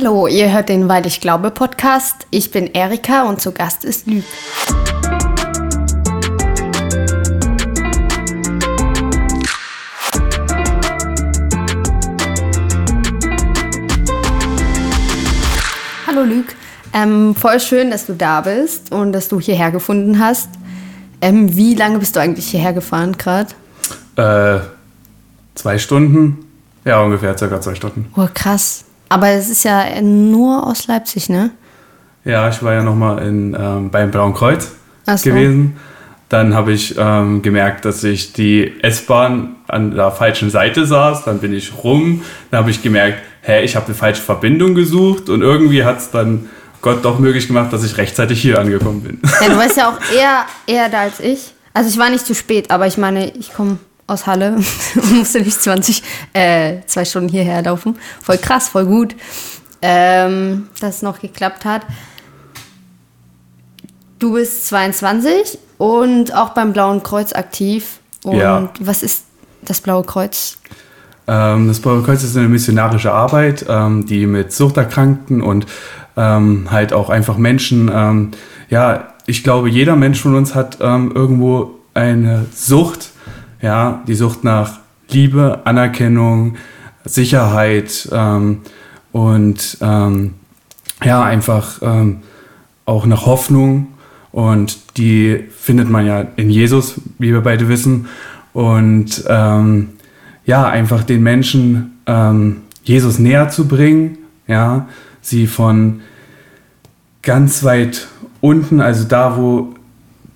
Hallo, ihr hört den Weil ich glaube Podcast. Ich bin Erika und zu Gast ist Lüg. Hallo Lüg, ähm, voll schön, dass du da bist und dass du hierher gefunden hast. Ähm, wie lange bist du eigentlich hierher gefahren gerade? Äh, zwei Stunden. Ja, ungefähr circa zwei Stunden. Oh, krass. Aber es ist ja nur aus Leipzig, ne? Ja, ich war ja nochmal ähm, beim Blauen Kreuz Ach so. gewesen. Dann habe ich ähm, gemerkt, dass ich die S-Bahn an der falschen Seite saß. Dann bin ich rum. Dann habe ich gemerkt, hä, ich habe eine falsche Verbindung gesucht. Und irgendwie hat es dann Gott doch möglich gemacht, dass ich rechtzeitig hier angekommen bin. Ja, du warst ja auch eher, eher da als ich. Also ich war nicht zu spät, aber ich meine, ich komme aus Halle und musste nicht 20, äh, zwei Stunden hierher laufen. Voll krass, voll gut, ähm, dass es noch geklappt hat. Du bist 22 und auch beim Blauen Kreuz aktiv. Und Ja. was ist das Blaue Kreuz? Ähm, das Blaue Kreuz ist eine missionarische Arbeit, ähm, die mit Suchterkrankten und ähm, halt auch einfach Menschen, ähm, ja, ich glaube, jeder Mensch von uns hat ähm, irgendwo eine Sucht, ja, die Sucht nach Liebe, Anerkennung, Sicherheit ähm, und ähm, ja, einfach ähm, auch nach Hoffnung und die findet man ja in Jesus, wie wir beide wissen. Und ähm, ja, einfach den Menschen ähm, Jesus näher zu bringen, ja, sie von ganz weit unten, also da, wo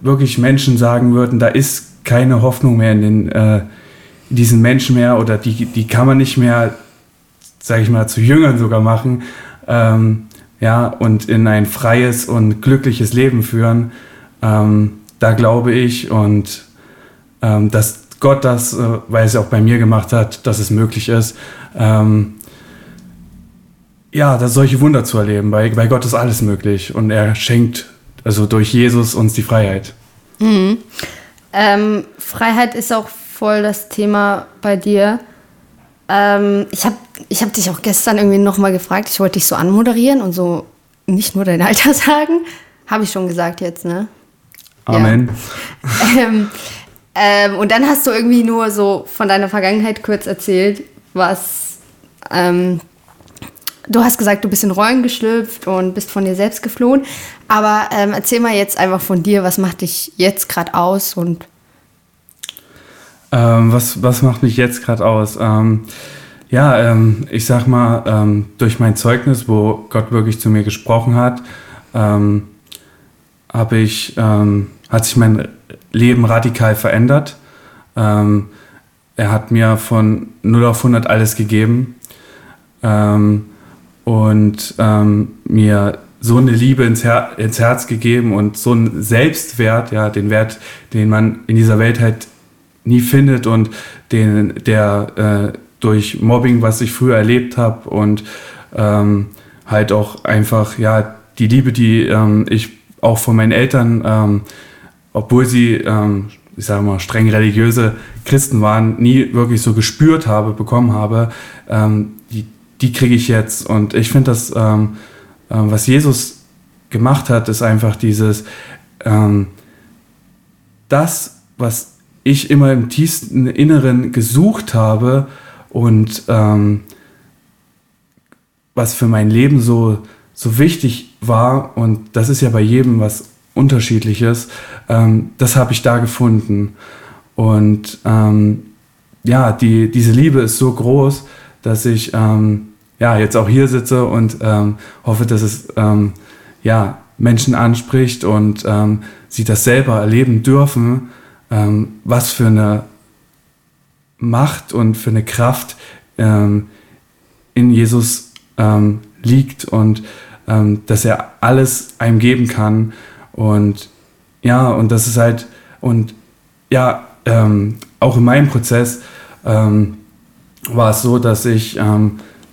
wirklich Menschen sagen würden, da ist keine Hoffnung mehr in, den, äh, diesen Menschen mehr oder die, die kann man nicht mehr, sage ich mal, zu Jüngern sogar machen, ähm, ja, und in ein freies und glückliches Leben führen. Ähm, da glaube ich und ähm, dass Gott das, äh, weil es auch bei mir gemacht hat, dass es möglich ist, ähm, ja, das solche Wunder zu erleben. Bei, bei Gott ist alles möglich und er schenkt also durch Jesus uns die Freiheit. Ähm, Freiheit ist auch voll das Thema bei dir. Ähm, ich habe ich hab dich auch gestern irgendwie nochmal gefragt, ich wollte dich so anmoderieren und so nicht nur dein Alter sagen. Habe ich schon gesagt jetzt, ne? Amen. ähm, ähm, und dann hast du irgendwie nur so von deiner Vergangenheit kurz erzählt, was. Ähm, du hast gesagt, du bist in Rollen geschlüpft und bist von dir selbst geflohen. Aber ähm, erzähl mal jetzt einfach von dir, was macht dich jetzt gerade aus und Ähm, was, was macht mich jetzt gerade aus? Ähm, ja, ähm, ich sag mal, ähm, durch mein Zeugnis, wo Gott wirklich zu mir gesprochen hat, ähm, habe ich, hat sich mein Leben radikal verändert. Er hat mir von 0 auf 100 alles gegeben und mir so eine Liebe ins, Her ins Herz gegeben und so einen Selbstwert, ja, den Wert, den man in dieser Welt halt nie findet und den, der äh, durch Mobbing, was ich früher erlebt habe und ähm, halt auch einfach, ja, die Liebe, die ähm, ich auch von meinen Eltern, ähm, obwohl sie, ähm, ich sage mal, streng religiöse Christen waren, nie wirklich so gespürt habe, bekommen habe, ähm, die, die kriege ich jetzt. Und ich finde das, ähm, was Jesus gemacht hat, ist einfach dieses, ähm, das, was ich immer im tiefsten Inneren gesucht habe und ähm, was für mein Leben so, so wichtig war, und das ist ja bei jedem was Unterschiedliches, ähm, das habe ich da gefunden. Und ähm, ja, die, diese Liebe ist so groß, dass ich ähm, ja, jetzt auch hier sitze und ähm, hoffe, dass es ähm, ja, Menschen anspricht und ähm, sie das selber erleben dürfen, ähm, was für eine Macht und für eine Kraft ähm, in Jesus ähm, liegt und dass er alles einem geben kann. Und ja, und das ist halt, und ja, auch in meinem Prozess war es so, dass ich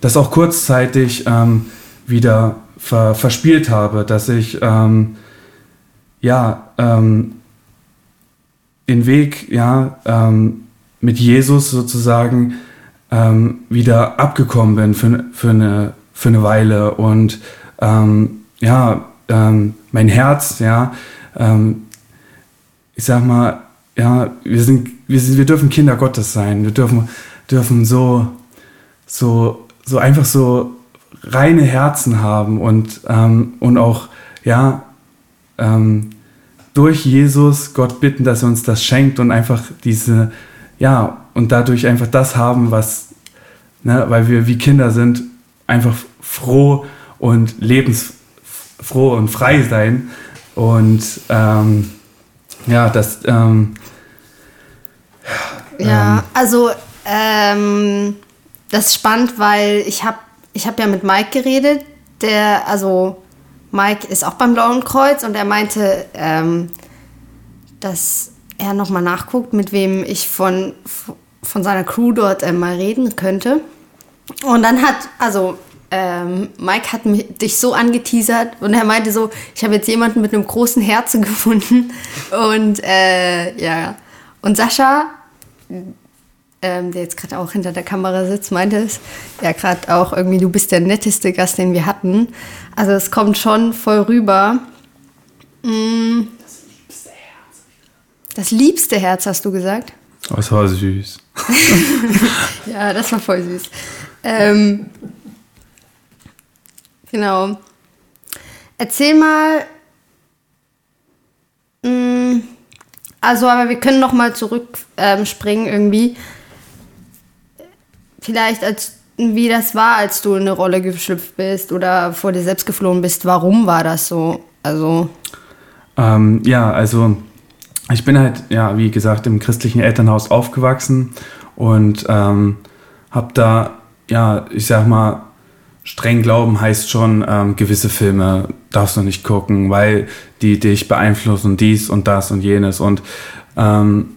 das auch kurzzeitig ähm, wieder ver verspielt habe, dass ich ähm, ja ähm, den Weg ja ähm, mit Jesus sozusagen ähm, wieder abgekommen bin für, für, eine, für eine Weile und ja, mein Herz, ja, ich sag mal, ja, wir sind, wir sind, wir dürfen Kinder Gottes sein. Wir dürfen, dürfen so, so, so einfach so reine Herzen haben und, ähm, und auch, ja, ähm, durch Jesus Gott bitten, dass er uns das schenkt und einfach diese, ja, und dadurch einfach das haben, was, ne, weil wir wie Kinder sind, einfach froh und lebensfroh und frei sein. Und ähm, ja, das. Ähm, ja, ähm, also ähm, das ist spannend, weil ich habe ich hab ja mit Mike geredet, der, also Mike ist auch beim Blauen Kreuz und er meinte, ähm, dass er nochmal nachguckt, mit wem ich von, von seiner Crew dort äh, mal reden könnte. Und dann hat, also ähm, Mike hat mich, dich so angeteasert und er meinte so, ich habe jetzt jemanden mit einem großen Herzen gefunden. Und äh, ja, und Sascha, ähm, der jetzt gerade auch hinter der Kamera sitzt, meinte es, ja gerade auch irgendwie, du bist der netteste Gast, den wir hatten. Also es kommt schon voll rüber. Mm. Das liebste Herz. Das liebste Herz, hast du gesagt? Das war süß. ja, das war voll süß. Ähm, genau. Erzähl mal. Mm, also, aber wir können noch mal zurückspringen ähm, irgendwie. Vielleicht als wie das war, als du in eine Rolle geschlüpft bist oder vor dir selbst geflohen bist. Warum war das so? Also. Ähm, ja, also ich bin halt, ja, wie gesagt, im christlichen Elternhaus aufgewachsen und ähm, habe da, ja, ich sag mal, streng glauben heißt schon, ähm, gewisse Filme darfst du nicht gucken, weil die dich beeinflussen, dies und das und jenes. Und ähm,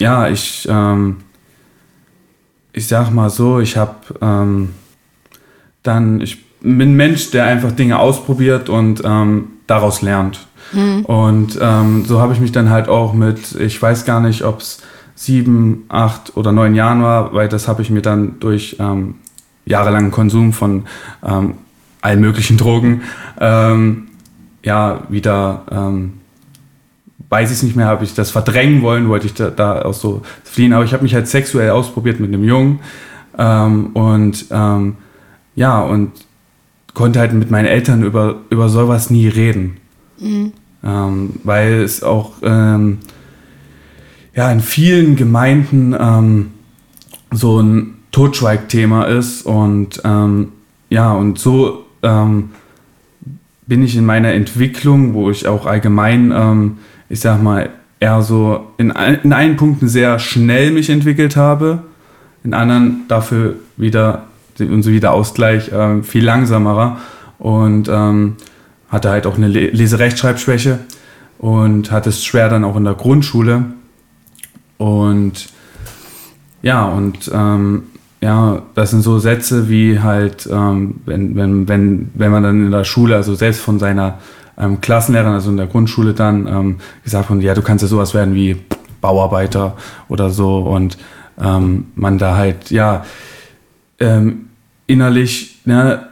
ja, ich, ähm, ich sag mal so, ich habe ähm, dann, ich bin ein Mensch, der einfach Dinge ausprobiert und ähm, daraus lernt. Mhm. Und ähm, so habe ich mich dann halt auch mit, ich weiß gar nicht, ob es sieben, acht oder neun Jahren war, weil das habe ich mir dann durch ähm, jahrelangen Konsum von ähm, allen möglichen Drogen ähm, ja wieder ähm, weiß ich es nicht mehr, habe ich das verdrängen wollen, wollte ich da, da auch so fliehen, aber ich habe mich halt sexuell ausprobiert mit einem Jungen ähm, und ähm, ja und konnte halt mit meinen Eltern über, über sowas nie reden. Mhm. Ähm, weil es auch ähm, ja, in vielen Gemeinden ähm, so ein Totschweigthema ist und ähm, ja, und so ähm, bin ich in meiner Entwicklung, wo ich auch allgemein, ähm, ich sag mal, eher so in, in einen Punkten sehr schnell mich entwickelt habe, in anderen dafür wieder und so wieder Ausgleich äh, viel langsamerer und ähm, hatte halt auch eine Leserechtschreibschwäche und hatte es schwer dann auch in der Grundschule. Und ja, und ähm, ja, das sind so Sätze wie halt, ähm, wenn, wenn, wenn, wenn man dann in der Schule, also selbst von seiner ähm, Klassenlehrerin, also in der Grundschule dann ähm, gesagt von, ja, du kannst ja sowas werden wie Bauarbeiter oder so. Und ähm, man da halt, ja, ähm, innerlich, ne,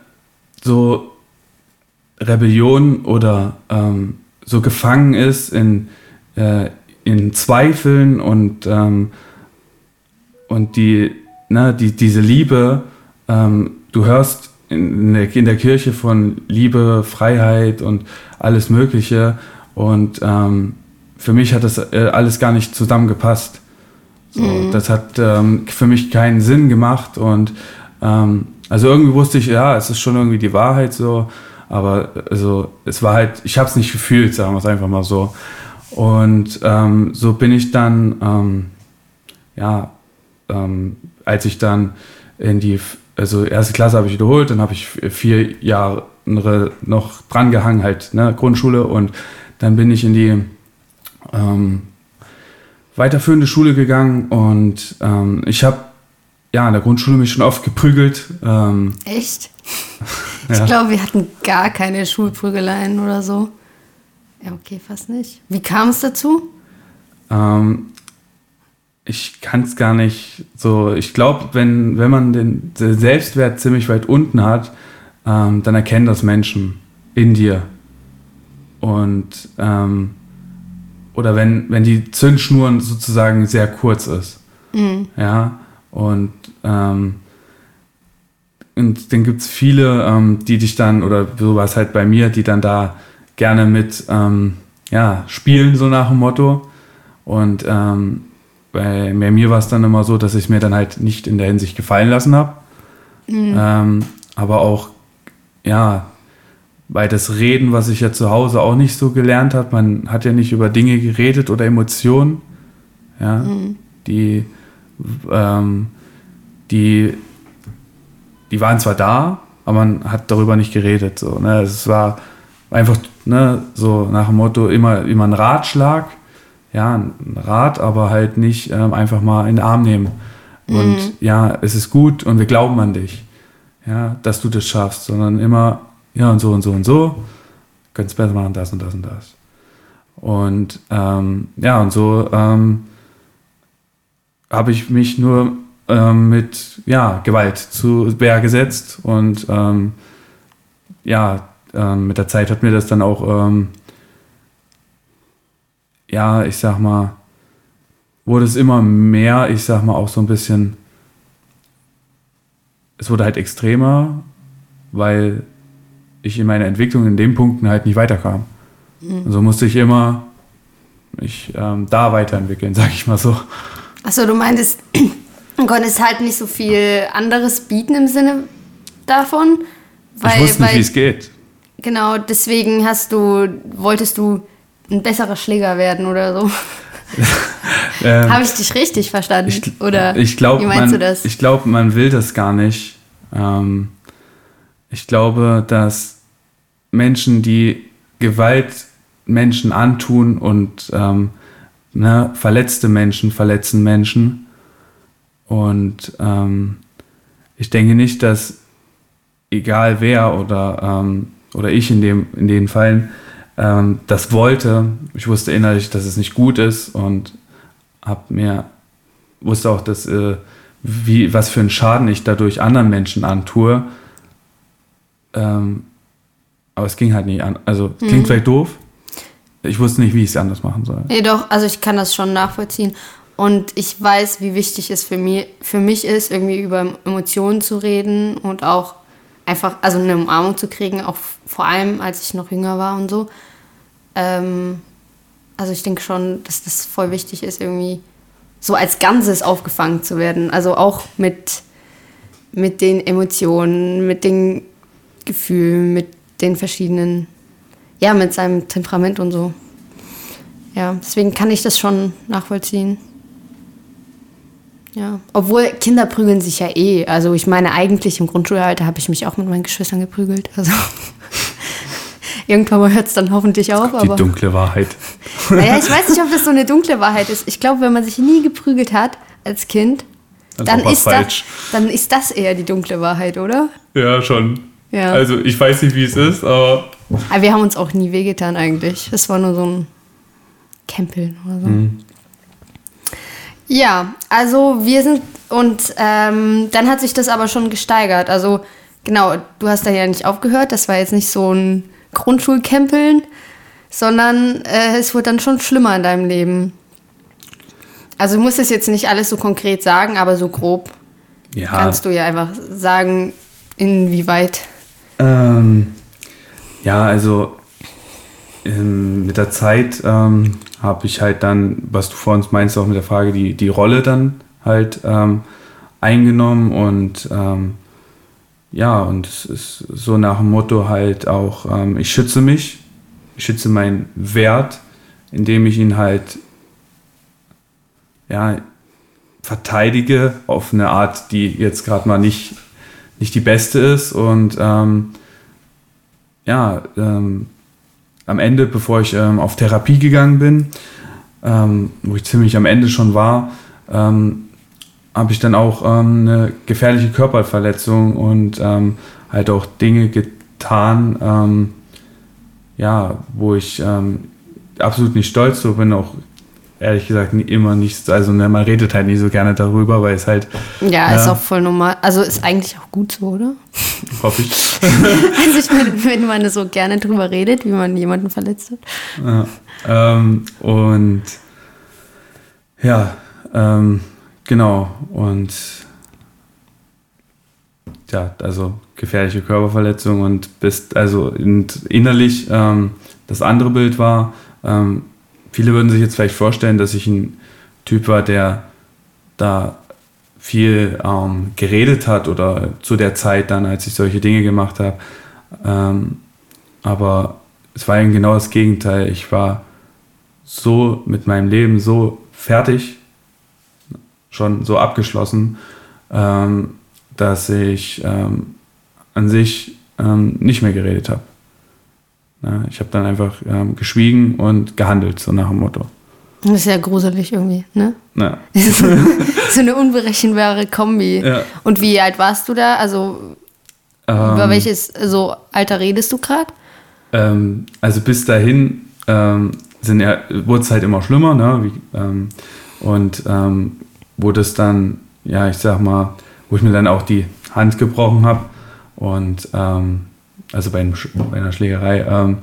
so Rebellion oder ähm, so gefangen ist in, äh, in Zweifeln und, ähm, und die, ne, die, diese Liebe, ähm, du hörst in der, in der Kirche von Liebe, Freiheit und alles Mögliche und ähm, für mich hat das äh, alles gar nicht zusammengepasst. So, mhm. Das hat ähm, für mich keinen Sinn gemacht und ähm, also irgendwie wusste ich, ja, es ist schon irgendwie die Wahrheit so, aber also es war halt, ich habe es nicht gefühlt, sagen wir es einfach mal so. Und ähm, so bin ich dann, ähm, ja, ähm, als ich dann in die, also erste Klasse habe ich wiederholt, dann habe ich vier Jahre noch drangehangen, halt, ne, Grundschule und dann bin ich in die ähm, weiterführende Schule gegangen und ähm, ich habe ja in der Grundschule mich schon oft geprügelt. Ähm, Echt? Ich ja. glaube, wir hatten gar keine Schulprügeleien oder so. Ja, okay, fast nicht. Wie kam es dazu? Ähm, ich kann es gar nicht so. Ich glaube, wenn, wenn man den Selbstwert ziemlich weit unten hat, ähm, dann erkennen das Menschen in dir. Und ähm, oder wenn, wenn die Zündschnur sozusagen sehr kurz ist. Mhm. Ja, und, ähm, und dann gibt es viele, ähm, die dich dann, oder so war es halt bei mir, die dann da gerne mit ähm, ja, spielen, so nach dem Motto. Und ähm, bei, mir war es dann immer so, dass ich mir dann halt nicht in der Hinsicht gefallen lassen habe. Mhm. Ähm, aber auch, ja, weil das Reden, was ich ja zu Hause auch nicht so gelernt habe, man hat ja nicht über Dinge geredet oder Emotionen, ja, mhm. die, ähm, die, die waren zwar da, aber man hat darüber nicht geredet. So, ne? Es war einfach ne, so nach dem Motto immer, immer ein Ratschlag, ja, ein Rat, aber halt nicht ähm, einfach mal in den Arm nehmen. Und mhm. ja, es ist gut und wir glauben an dich, ja, dass du das schaffst, sondern immer ja und so und so und so, könntest besser machen, das und das und das. Und ähm, ja, und so ähm, habe ich mich nur ähm, mit ja, Gewalt zu Wehr gesetzt und ähm, ja, ähm, mit der Zeit hat mir das dann auch, ähm, ja, ich sag mal, wurde es immer mehr, ich sag mal auch so ein bisschen, es wurde halt extremer, weil ich in meiner Entwicklung in den Punkten halt nicht weiterkam. Mhm. Und so musste ich immer mich ähm, da weiterentwickeln, sag ich mal so. Achso, du meintest, du konntest halt nicht so viel anderes bieten im Sinne davon. Weil, ich wusste nicht, wie es geht. Genau, deswegen hast du, wolltest du ein besserer Schläger werden oder so. ähm, Habe ich dich richtig verstanden? Ich, oder ich glaub, wie meinst man, du das? Ich glaube, man will das gar nicht. Ähm, ich glaube, dass Menschen, die Gewalt Menschen antun und ähm, ne, verletzte Menschen verletzen Menschen. Und ähm, ich denke nicht, dass egal wer oder, ähm, oder ich in, dem, in den Fällen ähm, das wollte. Ich wusste innerlich, dass es nicht gut ist und hab mir wusste auch, dass äh, wie, was für einen Schaden ich dadurch anderen Menschen antue. Ähm, aber es ging halt nicht an. Also klingt mhm. vielleicht doof. Ich wusste nicht, wie ich es anders machen soll. Nee, doch, also ich kann das schon nachvollziehen. Und ich weiß, wie wichtig es für, mich, für mich ist, irgendwie über Emotionen zu reden und auch einfach, also eine Umarmung zu kriegen, auch vor allem, als ich noch jünger war und so. Ähm, also ich denke schon, dass das voll wichtig ist, irgendwie so als Ganzes aufgefangen zu werden. Also auch mit, mit den Emotionen, mit den Gefühlen, mit den verschiedenen, ja, mit seinem Temperament und so. Ja, deswegen kann ich das schon nachvollziehen. Ja, obwohl Kinder prügeln sich ja eh. Also ich meine, eigentlich im Grundschulalter habe ich mich auch mit meinen Geschwistern geprügelt. Also irgendwann mal hört es dann hoffentlich auf. Die aber, dunkle Wahrheit. Naja, ich weiß nicht, ob das so eine dunkle Wahrheit ist. Ich glaube, wenn man sich nie geprügelt hat als Kind, dann ist, das, dann ist das eher die dunkle Wahrheit, oder? Ja, schon. Ja. Also ich weiß nicht, wie es ist, aber. Aber wir haben uns auch nie wehgetan eigentlich. Es war nur so ein Campeln oder so. Mhm. Ja, also wir sind und ähm, dann hat sich das aber schon gesteigert. Also genau, du hast da ja nicht aufgehört. Das war jetzt nicht so ein Grundschulcampeln, sondern äh, es wurde dann schon schlimmer in deinem Leben. Also du musst es jetzt nicht alles so konkret sagen, aber so grob ja. kannst du ja einfach sagen, inwieweit. Ähm, ja, also ähm, mit der Zeit ähm, habe ich halt dann, was du vor uns meinst, auch mit der Frage, die, die Rolle dann halt ähm, eingenommen und ähm, ja, und es ist so nach dem Motto halt auch, ähm, ich schütze mich, ich schütze meinen Wert, indem ich ihn halt ja, verteidige auf eine Art, die jetzt gerade mal nicht nicht die beste ist. Und ähm, ja, ähm, am Ende, bevor ich ähm, auf Therapie gegangen bin, ähm, wo ich ziemlich am Ende schon war, ähm, habe ich dann auch ähm, eine gefährliche Körperverletzung und halt auch Dinge getan, ja, wo ich absolut nicht stolz so bin, auch ehrlich gesagt immer nicht, also ne, man redet halt nicht so gerne darüber, weil es halt. Ja, ist auch voll normal. Also ist eigentlich auch gut so, oder? Hoffe ich. also ich meine, wenn man so gerne drüber redet, wie man jemanden verletzt hat. Ja, ähm, und ja, ähm, genau. Und ja, also gefährliche Körperverletzung und bist, also innerlich ähm, das andere Bild war, ähm, viele würden sich jetzt vielleicht vorstellen, dass ich ein Typ war, der da viel ähm, geredet hat oder zu der Zeit dann, als ich solche Dinge gemacht habe. Ähm, aber es war eben genau das Gegenteil. Ich war so mit meinem Leben so fertig, schon so abgeschlossen, ähm, dass ich ähm, an sich ähm, nicht mehr geredet habe. Ja, ich habe dann einfach ähm, geschwiegen und gehandelt, so nach dem Motto. Das ist ja gruselig irgendwie, ne? Ja. so eine unberechenbare Kombi. Ja. Und wie alt warst du da? Also über Ähm, welches so Alter redest du gerade? Ähm, also bis dahin sind ja, wurde es halt immer schlimmer, ne? Wie, und ähm, wurde es dann, ja, ich sag mal, wo ich mir dann auch die Hand gebrochen habe und ähm, also bei, einem, bei einer Schlägerei, ähm,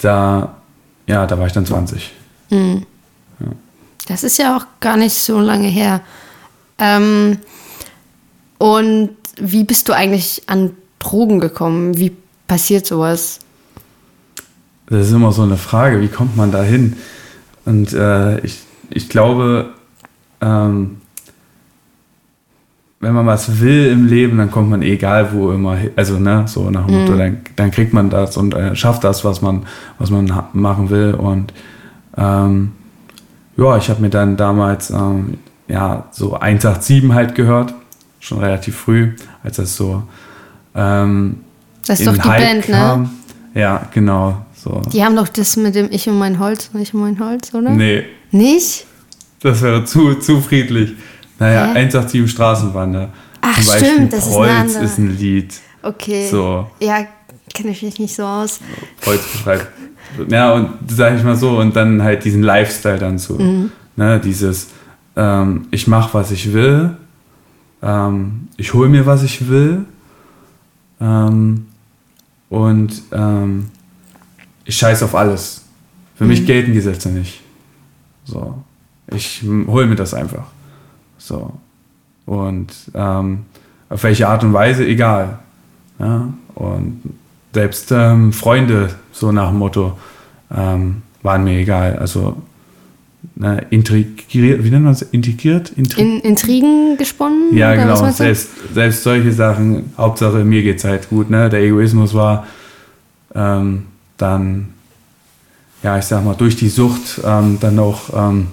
da, ja, da war ich dann 20. Das ist ja auch gar nicht so lange her. Ähm, und wie bist du eigentlich an Drogen gekommen? Wie passiert sowas? Das ist immer so eine Frage, wie kommt man da hin? Und äh, ich, ich glaube, ähm, wenn man was will im Leben, dann kommt man egal wo immer. Also, ne, so nach dem Motto, dann, dann kriegt man das und äh, schafft das, was man, was man machen will. Und ähm, ja, ich habe mir dann damals ähm, ja, so 187 halt gehört, schon relativ früh, als das so ähm, Das ist in doch die Hype Band, ne? kam. Ja, genau. So. Die haben doch das mit dem Ich und mein Holz, ich und mein Holz, oder? Nee, Nicht? Das wäre zu, zu friedlich. Naja, Hä? 187 Straßenwander. Ach, Zum Beispiel stimmt, das ist ein Kreuz anderer. ist ein Lied. Okay. So. Ja, kenne ich mich nicht so aus. Kreuz beschreibt. Ja, und sag ich mal so, und dann halt diesen Lifestyle dann so. Mhm. Ne, dieses, ähm, ich mache, was ich will, ähm, ich hole mir, was ich will, ähm, und ähm, ich scheiß auf alles. Für Mhm. mich gelten die Sätze nicht. So. Ich hole mir das einfach. So. Und ähm, auf welche Art und Weise, egal. Ja? Und selbst ähm, Freunde, so nach dem Motto, ähm, waren mir egal. Also ne, integriert, wie nennt man es? Integriert? Intri In Intrigen gesponnen? ja, genau. Selbst, selbst solche Sachen, Hauptsache mir geht's halt gut. Ne? Der Egoismus war ähm, dann, ja, ich sag mal, durch die Sucht ähm, dann auch ähm,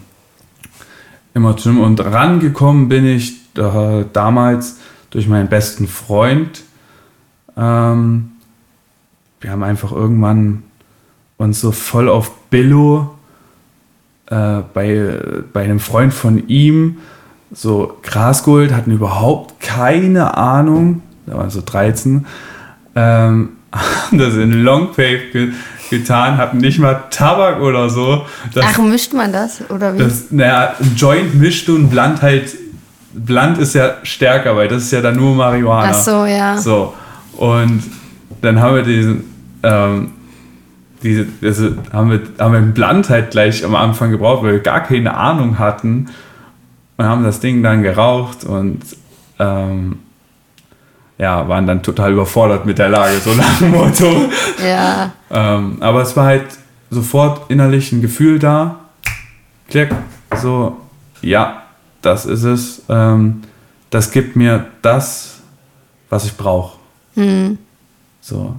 immer schlimm. Und rangekommen bin ich äh, damals durch meinen besten Freund. Ähm, wir haben einfach irgendwann uns so voll auf Billo äh, bei, bei einem Freund von ihm so Gras geholt, hatten überhaupt keine Ahnung, da waren so 13, ähm, haben das in Longpape ge getan, hatten nicht mal Tabak oder so. Das, Ach, mischt man das? Oder wie? das, naja, ein Joint mischt du und Blunt halt, Blunt ist ja stärker, weil das ist ja dann nur Marihuana. Ach so, ja. So, und dann haben wir diesen, ähm, diese, also haben wir, haben wir einen Blunt halt gleich am Anfang gebraucht, weil wir gar keine Ahnung hatten und haben das Ding dann geraucht und ähm, ja, waren dann total überfordert mit der Lage, so nach dem Motto. Ja. Ähm, aber es war halt sofort innerlich ein Gefühl da. Klick, so, ja, das ist es. Ähm, das gibt mir das, was ich brauche. So.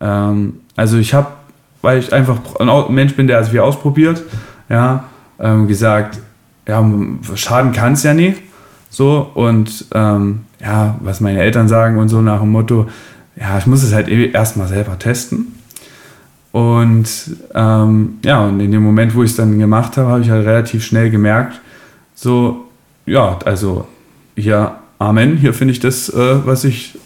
Ähm, also ich habe, weil ich einfach ein Mensch bin, der es viel ausprobiert, ja, ähm, gesagt, ja, schaden kann es ja nicht. So, und ähm, ja, was meine Eltern sagen und so nach dem Motto, ja, ich muss es halt eh erstmal selber testen. Und ähm, ja, und in dem Moment, wo ich es dann gemacht habe, habe ich halt relativ schnell gemerkt, so, ja, also hier, Amen, hier finde ich das, äh, was ich,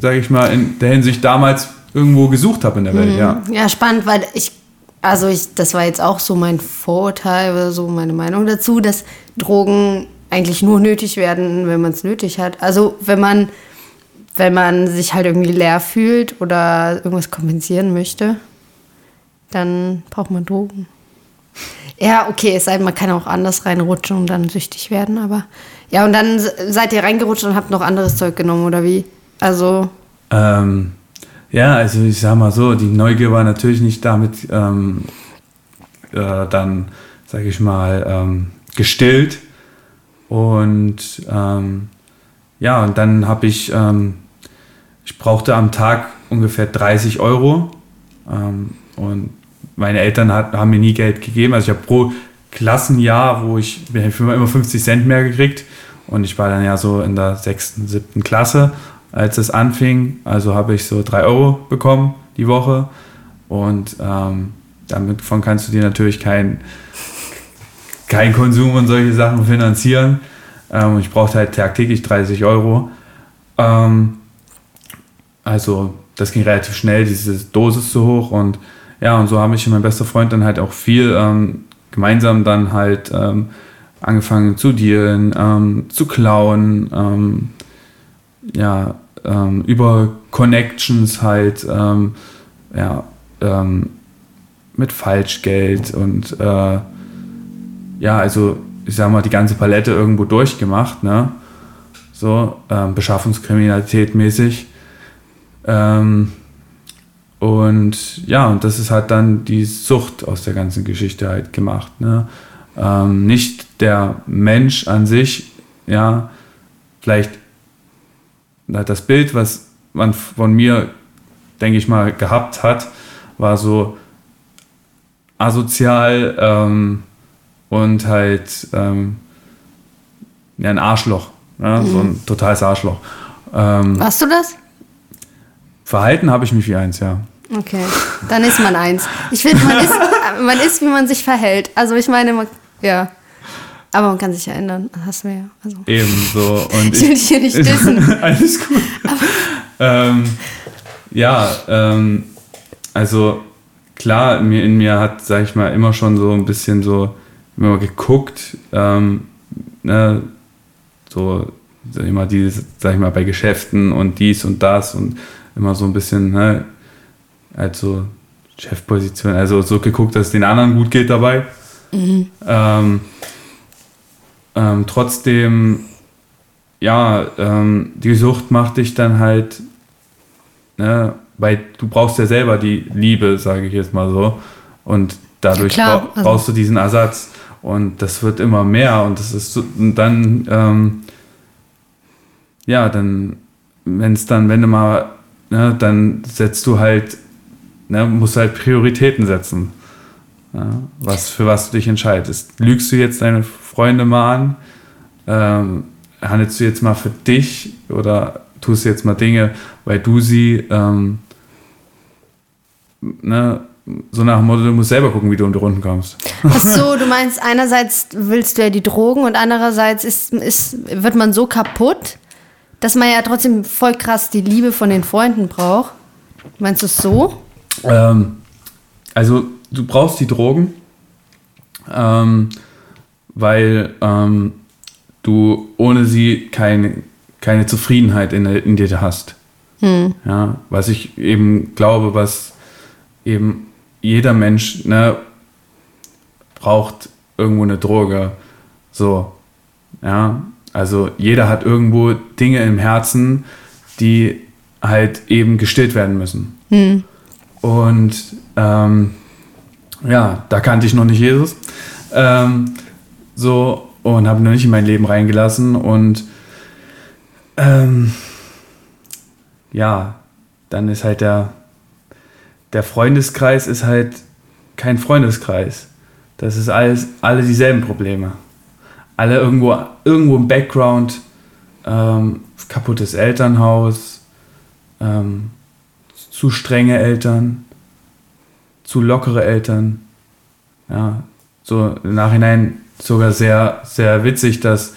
sage ich mal, in der Hinsicht damals irgendwo gesucht habe in der Welt, ja. Ja, spannend, weil ich, also ich, das war jetzt auch so mein Vorurteil oder so meine Meinung dazu, dass Drogen eigentlich nur nötig werden, wenn man es nötig hat. Also wenn man wenn man sich halt irgendwie leer fühlt oder irgendwas kompensieren möchte, dann braucht man Drogen. Ja, okay, es sei denn, man kann auch anders reinrutschen und dann süchtig werden, aber ja, und dann seid ihr reingerutscht und habt noch anderes Zeug genommen, oder wie? Also. Ähm, ja, also ich sag mal so, die Neugier war natürlich nicht damit ähm, äh, dann, sag ich mal, ähm, gestillt. Und ähm, ja, und dann habe ich, ähm, ich brauchte am Tag ungefähr 30 Euro. Ähm, und meine Eltern hat, haben mir nie Geld gegeben. Also ich habe pro Klassenjahr, wo ich, ich habe immer 50 Cent mehr gekriegt. Und ich war dann ja so in der sechsten, siebten Klasse, als es anfing. Also habe ich so 3 Euro bekommen die Woche. Und ähm, davon kannst du dir natürlich kein, kein Konsum und solche Sachen finanzieren. Ähm, ich brauchte halt tagtäglich 30 Euro. Ähm, also das ging relativ schnell, diese Dosis zu hoch. Und ja, und so habe ich und mein bester Freund dann halt auch viel ähm, gemeinsam dann halt ähm, angefangen zu dealen, ähm, zu klauen, ähm, ja, über Connections halt, ja, mit Falschgeld und äh, ja, also ich sag mal, die ganze Palette irgendwo durchgemacht, ne? So, ähm, Beschaffungskriminalität mäßig. Ähm, und ja, und das ist halt dann die Sucht aus der ganzen Geschichte halt gemacht, ne? Ähm, nicht der Mensch an sich, ja, vielleicht das Bild, was man von mir, denke ich mal, gehabt hat, war so asozial ähm, und halt ähm, ja, ein Arschloch, ja, mhm. so ein totales Arschloch. Ähm, Warst du das? Verhalten habe ich mich wie eins, ja. Okay, dann ist man eins. Ich finde, man ist, man ist, wie man sich verhält. Also ich meine, man, ja. Aber man kann sich ja ändern. Das hast du ja. Also. Ebenso. Und ich will dich hier nicht dissen. Alles gut. Ähm, ja, ähm, also klar, mir, in mir hat, sag ich mal, immer schon so ein bisschen so, immer geguckt, ähm, ne, so immer dieses, sag ich mal, bei Geschäften und dies und das und immer so ein bisschen, ne, also Chefposition, also so geguckt, dass es den anderen gut geht dabei. Mhm. Ähm, ähm, trotzdem, ja, ähm, die Sucht macht dich dann halt, ne, weil du brauchst ja selber die Liebe, sage ich jetzt mal so. Und dadurch ja, klar, also. brauchst du diesen Ersatz. Und das wird immer mehr. Und das ist so, und dann, ähm, ja, dann, wenn es dann, wenn du mal, ne, dann setzt du halt, ne, musst halt Prioritäten setzen. Ja, was, für was du dich entscheidest. Lügst du jetzt deine Freunde mal an? Ähm, handelst du jetzt mal für dich oder tust du jetzt mal Dinge, weil du sie ähm, ne, so nach dem Motto, du musst selber gucken, wie du um die Runden kommst. Ach so, du meinst, einerseits willst du ja die Drogen und andererseits ist, ist, wird man so kaputt, dass man ja trotzdem voll krass die Liebe von den Freunden braucht. Meinst du es so? Ähm, also, du brauchst die Drogen, ähm, weil ähm, du ohne sie keine, keine Zufriedenheit in, in dir hast. Hm. Ja, was ich eben glaube, was eben jeder Mensch ne, braucht irgendwo eine Droge. So, ja, also jeder hat irgendwo Dinge im Herzen, die halt eben gestillt werden müssen. Hm. Und ähm, ja, da kannte ich noch nicht Jesus. Ähm, so, und habe noch nicht in mein Leben reingelassen. Und ähm, ja, dann ist halt der der Freundeskreis ist halt kein Freundeskreis. Das ist alles, alle dieselben Probleme. Alle irgendwo, irgendwo im Background, ähm, kaputtes Elternhaus, ähm, zu strenge Eltern, zu lockere Eltern. Ja, so im Nachhinein sogar sehr, sehr witzig, dass,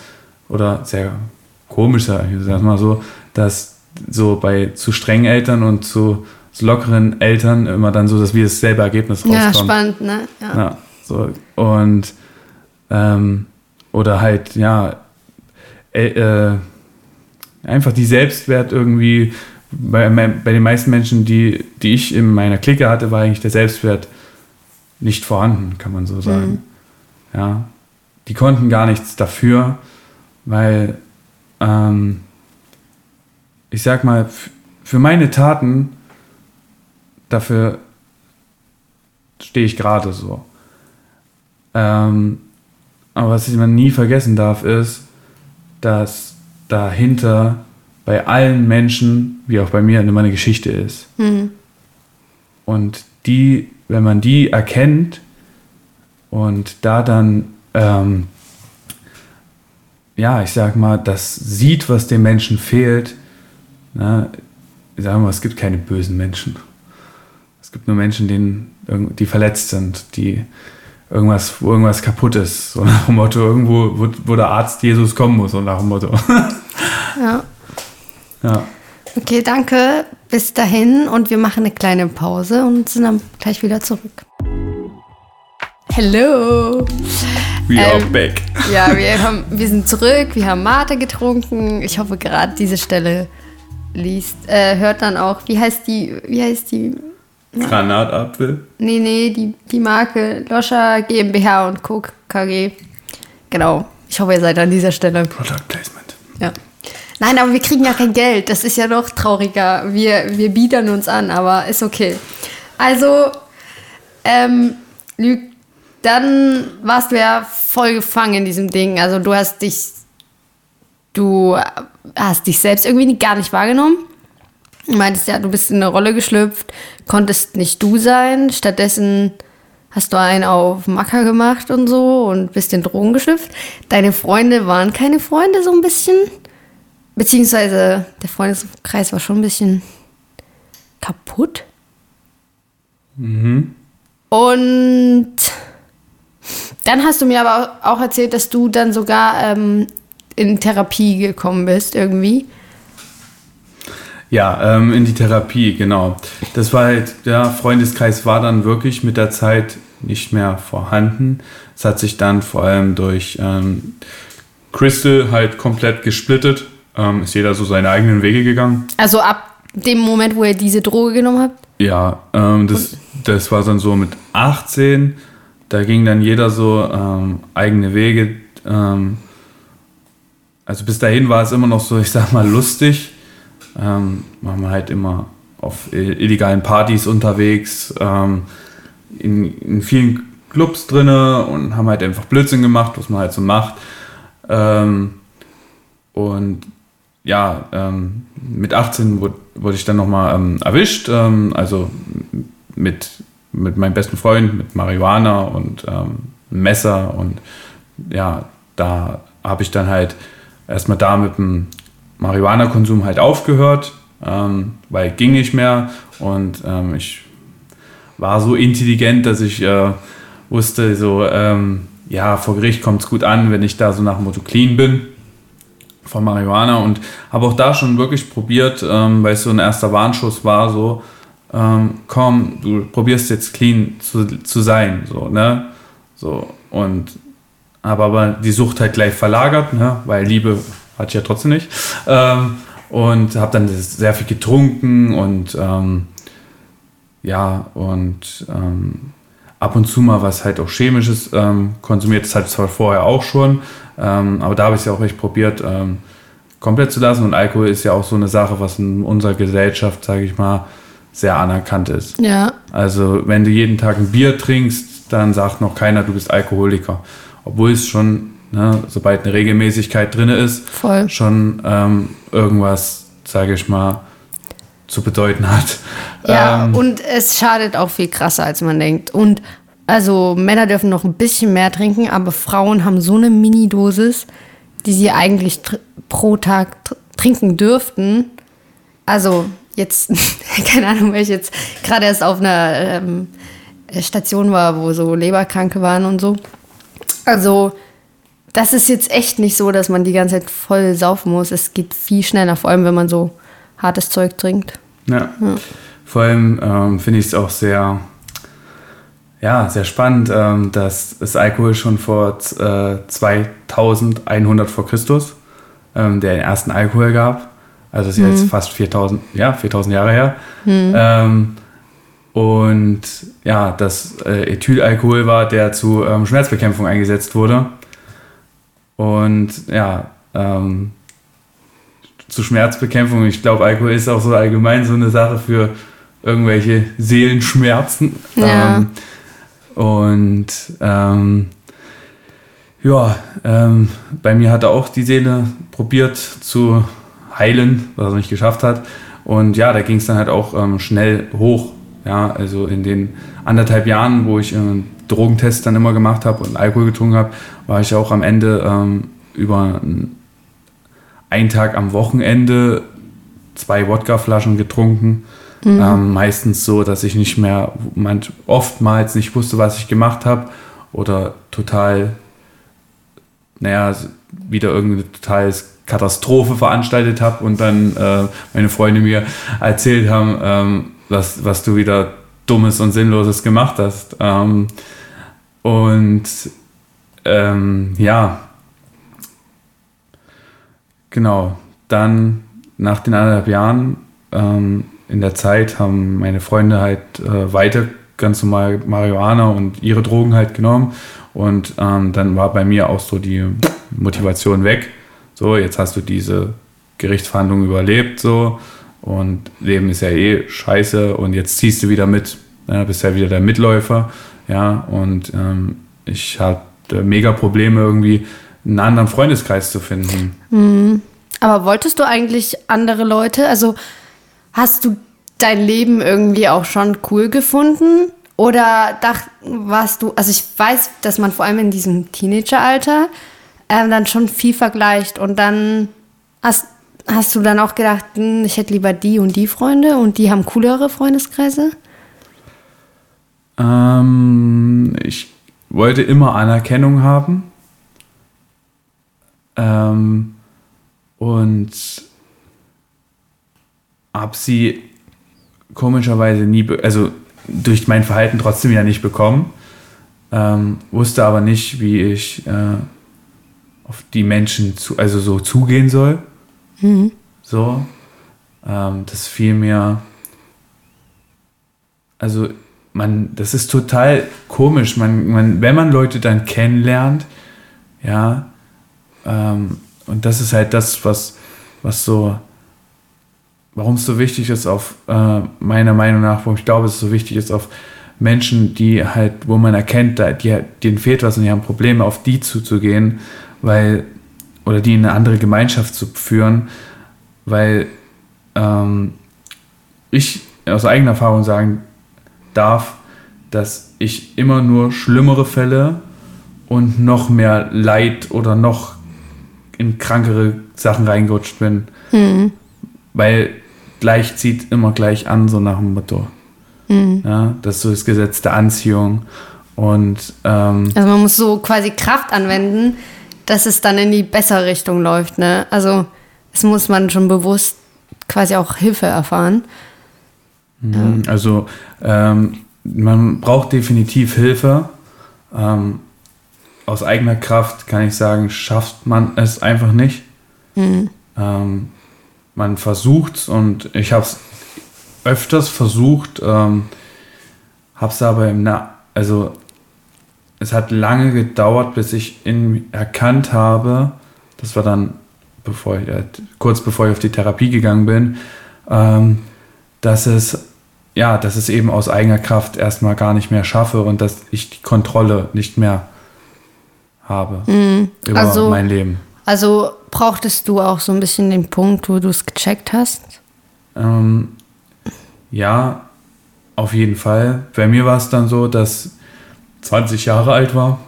oder sehr komisch, sag ich mal so, dass so bei zu strengen Eltern und zu lockeren Eltern immer dann so, dass wir dasselbe Ergebnis rauskommen. Ja, spannend, ne? Ja. ja so. Und ähm, oder halt, ja, äh, einfach die Selbstwert irgendwie, bei, bei den meisten Menschen, die, die ich in meiner Clique hatte, war eigentlich der Selbstwert nicht vorhanden, kann man so sagen. Mhm. Ja, die konnten gar nichts dafür, weil ähm, ich sag mal, für meine Taten, dafür stehe ich gerade so. Ähm, aber was man nie vergessen darf, ist, dass dahinter bei allen Menschen, wie auch bei mir, immer eine Geschichte ist. Mhm. Und die, wenn man die erkennt und da dann, ähm, ja, ich sag mal, das sieht, was dem Menschen fehlt, na, sagen wir, es gibt keine bösen Menschen. Es gibt nur Menschen, denen, die verletzt sind, die irgendwas, wo irgendwas kaputt ist. So nach dem Motto, irgendwo, wo, wo der Arzt Jesus kommen muss, so nach dem Motto. ja. Ja. Okay, danke. Bis dahin und wir machen eine kleine Pause und sind dann gleich wieder zurück. Hello. We ähm, are back. Ja, wir, haben, wir sind zurück, wir haben Mate getrunken. Ich hoffe, gerade diese Stelle liest, äh, hört dann auch, wie heißt die, wie heißt die Granatapfel? Nee, nee, die, die Marke Loscha GmbH und Co. KG. Genau. Ich hoffe, ihr seid an dieser Stelle. Product Placement. Ja. Nein, aber wir kriegen ja kein Geld. Das ist ja noch trauriger. Wir, wir biedern uns an, aber ist okay. Also, ähm, Lüg, dann warst du ja voll gefangen in diesem Ding. Also du hast dich, du hast dich selbst irgendwie gar nicht wahrgenommen. Du meintest ja, du bist in eine Rolle geschlüpft, konntest nicht du sein. Stattdessen hast du einen auf Macker gemacht und so und bist in Drogen geschlüpft. Deine Freunde waren keine Freunde, so ein bisschen. Beziehungsweise der Freundeskreis war schon ein bisschen kaputt. Mhm. Und dann hast du mir aber auch erzählt, dass du dann sogar ähm, in Therapie gekommen bist, irgendwie. Ja, ähm, in die Therapie, genau. Das war halt, der Freundeskreis war dann wirklich mit der Zeit nicht mehr vorhanden. Es hat sich dann vor allem durch ähm, Crystal halt komplett gesplittet. Ähm, ist jeder so seine eigenen Wege gegangen. Also ab dem Moment, wo ihr diese Droge genommen habt? Ja, ähm, das, das war dann so mit 18. Da ging dann jeder so ähm, eigene Wege. Ähm, also bis dahin war es immer noch so, ich sag mal, lustig ähm, waren wir halt immer auf illegalen Partys unterwegs, ähm, in, in, vielen Clubs drinne und haben halt einfach Blödsinn gemacht, was man halt so macht. Ähm, und ja, ähm, mit 18 wurde, wurde ich dann nochmal ähm, erwischt, ähm, also mit, mit meinem besten Freund, mit Marihuana und ähm, Messer und ja, da habe ich dann halt erstmal da mit dem Marihuana-Konsum halt aufgehört, ähm, weil ging nicht mehr. Und ähm, ich war so intelligent, dass ich äh, wusste, so, ähm, ja, vor Gericht kommt es gut an, wenn ich da so nach Motto clean bin von Marihuana. Und habe auch da schon wirklich probiert, ähm, weil es so ein erster Warnschuss war, so, ähm, komm, du probierst jetzt clean zu, zu sein, so, ne, so, und habe aber die Sucht halt gleich verlagert, ne, weil Liebe hatte ich ja trotzdem nicht. Ähm, und habe dann sehr viel getrunken und ähm, ja, und ähm, ab und zu mal was halt auch Chemisches ähm, konsumiert. Das hatte ich zwar vorher auch schon, ähm, aber da habe ich es ja auch echt probiert, ähm, komplett zu lassen. Und Alkohol ist ja auch so eine Sache, was in unserer Gesellschaft, sage ich mal, sehr anerkannt ist. Ja. Also, wenn du jeden Tag ein Bier trinkst, dann sagt noch keiner, du bist Alkoholiker. Obwohl es schon ne, sobald eine Regelmäßigkeit drin ist, Voll. schon ähm, irgendwas, sage ich mal, zu bedeuten hat. Ja, ähm, und es schadet auch viel krasser, als man denkt. Und also Männer dürfen noch ein bisschen mehr trinken, aber Frauen haben so eine Mini-Dosis, die sie eigentlich pro Tag trinken dürften. Also jetzt, keine Ahnung, weil ich jetzt gerade erst auf einer ähm, Station war, wo so Leberkranke waren und so. Also das ist jetzt echt nicht so, dass man die ganze Zeit voll saufen muss. Es geht viel schneller, vor allem wenn man so hartes Zeug trinkt. Ja. ja. Vor allem ähm, finde ich es auch sehr, ja, sehr spannend, ähm, dass das Alkohol schon vor äh, 2100 vor Christus ähm, der den ersten Alkohol gab. Also ist Mhm. jetzt fast 4000, ja, 4000 Jahre her. Ähm, und ja, das äh, Ethylalkohol war, der zu ähm, Schmerzbekämpfung eingesetzt wurde. Und ja, ähm, zu Schmerzbekämpfung, ich glaube, Alkohol ist auch so allgemein so eine Sache für irgendwelche Seelenschmerzen. Ja. Ähm, und ähm, ja, ähm, bei mir hat er auch die Seele probiert zu heilen, was er nicht geschafft hat. Und ja, da ging es dann halt auch ähm, schnell hoch. Ja, also in den anderthalb Jahren, wo ich äh, Drogentests dann immer gemacht habe und Alkohol getrunken habe, war ich auch am Ende ähm, über ein- einen Tag am Wochenende zwei Wodkaflaschen getrunken. Ähm, meistens so, dass ich nicht mehr, manch, oftmals nicht wusste, was ich gemacht habe oder total, naja, wieder irgendeine totale Katastrophe veranstaltet habe und dann äh, meine Freunde mir erzählt haben, ähm, was, was du wieder Dummes und Sinnloses gemacht hast. Ähm, und ähm, ja, genau, dann nach den anderthalb Jahren ähm, in der Zeit haben meine Freunde halt äh, weiter ganz normal Marihuana und ihre Drogen halt genommen. Und ähm, dann war bei mir auch so die Motivation weg. So, jetzt hast du diese Gerichtsverhandlung überlebt, so. Und Leben ist ja eh scheiße und jetzt ziehst du wieder mit. Ja, bist ja wieder der Mitläufer. Ja, und ähm, ich hatte mega Probleme irgendwie einen anderen Freundeskreis zu finden. Aber wolltest du eigentlich andere Leute? Also hast du dein Leben irgendwie auch schon cool gefunden? Oder dacht, warst du, also ich weiß, dass man vor allem in diesem Teenageralter ähm, dann schon viel vergleicht und dann hast, hast du dann auch gedacht, hm, ich hätte lieber die und die Freunde und die haben coolere Freundeskreise? Ähm, ich wollte immer Anerkennung haben. Ähm, und habe sie komischerweise nie, also durch mein Verhalten trotzdem ja nicht bekommen. Ähm, wusste aber nicht, wie ich äh, auf die Menschen zu, also so zugehen soll. So. Ähm, das fiel mir also man, das ist total komisch. Man, man, wenn man Leute dann kennenlernt, ja, ähm, und das ist halt das, was, was so, warum es so wichtig ist, auf äh, meiner Meinung nach, warum ich glaube, es so wichtig ist, auf Menschen, die halt, wo man erkennt, da, die, denen fehlt was und die haben Probleme, auf die zuzugehen, weil, oder die in eine andere Gemeinschaft zu führen, weil ähm, ich aus eigener Erfahrung sagen darf, dass ich immer nur schlimmere Fälle und noch mehr Leid oder noch in krankere Sachen reingerutscht bin. Weil gleich zieht immer gleich an, so nach dem Motto. Ja, das ist so das Gesetz der Anziehung. Und ähm, Also man muss so quasi Kraft anwenden, dass es dann in die bessere Richtung läuft, ne? Also es muss man schon bewusst quasi auch Hilfe erfahren. Also ähm, man braucht definitiv Hilfe. Ähm, aus eigener Kraft kann ich sagen, schafft man es einfach nicht. Ähm, man versucht es und ich habe es öfters versucht, ähm, habe es aber im Na also es hat lange gedauert, bis ich in, erkannt habe, das war dann bevor ich, äh, kurz bevor ich auf die Therapie gegangen bin, ähm, dass es ja, dass es eben aus eigener Kraft erstmal gar nicht mehr schaffe und dass ich die Kontrolle nicht mehr habe über Also- mein Leben. Also brauchtest du auch so ein bisschen den Punkt, wo du es gecheckt hast? Ähm, ja, auf jeden Fall. Bei mir war es dann so, dass 20 Jahre alt war.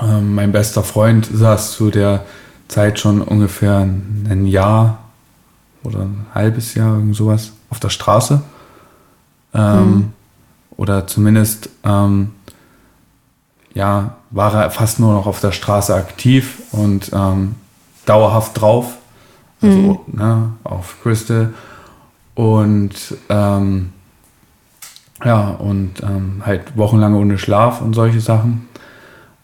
Ähm, mein bester Freund saß zu der Zeit schon ungefähr ein Jahr oder ein halbes Jahr, irgend sowas, auf der Straße. Ähm, Oder zumindest, ähm, ja, war er fast nur noch auf der Straße aktiv und ähm, dauerhaft drauf. Also ne, auf Crystal. Und ähm, ja, und ähm, halt wochenlang ohne Schlaf und solche Sachen.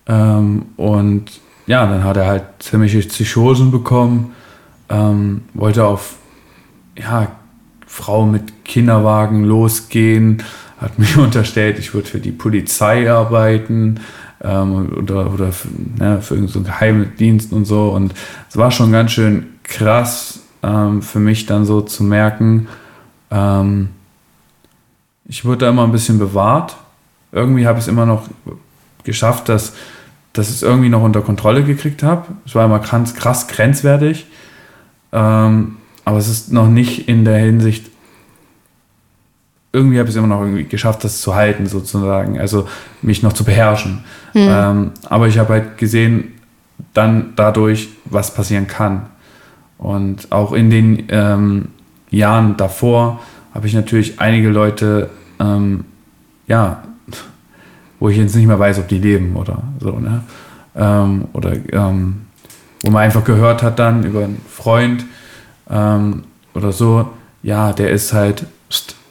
Ähm, und ja, dann hat er halt ziemliche Psychosen bekommen. wollte auf ja, Frau mit Kinderwagen losgehen, hat mir unterstellt, ich würde für die Polizei arbeiten ähm, oder, oder für, ne, für irgendeinen so Geheimdienst und so. Und es war schon ganz schön krass ähm, für mich dann so zu merken, ähm, ich wurde da immer ein bisschen bewahrt. Irgendwie habe ich es immer noch geschafft, dass, dass ich es irgendwie noch unter Kontrolle gekriegt habe. Es war immer krass, krass grenzwertig. Ähm, aber es ist noch nicht in der Hinsicht, irgendwie habe ich es immer noch irgendwie geschafft, das zu halten, sozusagen. Also mich noch zu beherrschen. Mhm. Ähm, aber ich habe halt gesehen, dann dadurch, was passieren kann. Und auch in den ähm, Jahren davor habe ich natürlich einige Leute, ähm, ja, wo ich jetzt nicht mehr weiß, ob die leben oder so, ne? Ähm, oder ähm, wo man einfach gehört hat dann über einen Freund ähm, oder so, ja, der ist halt,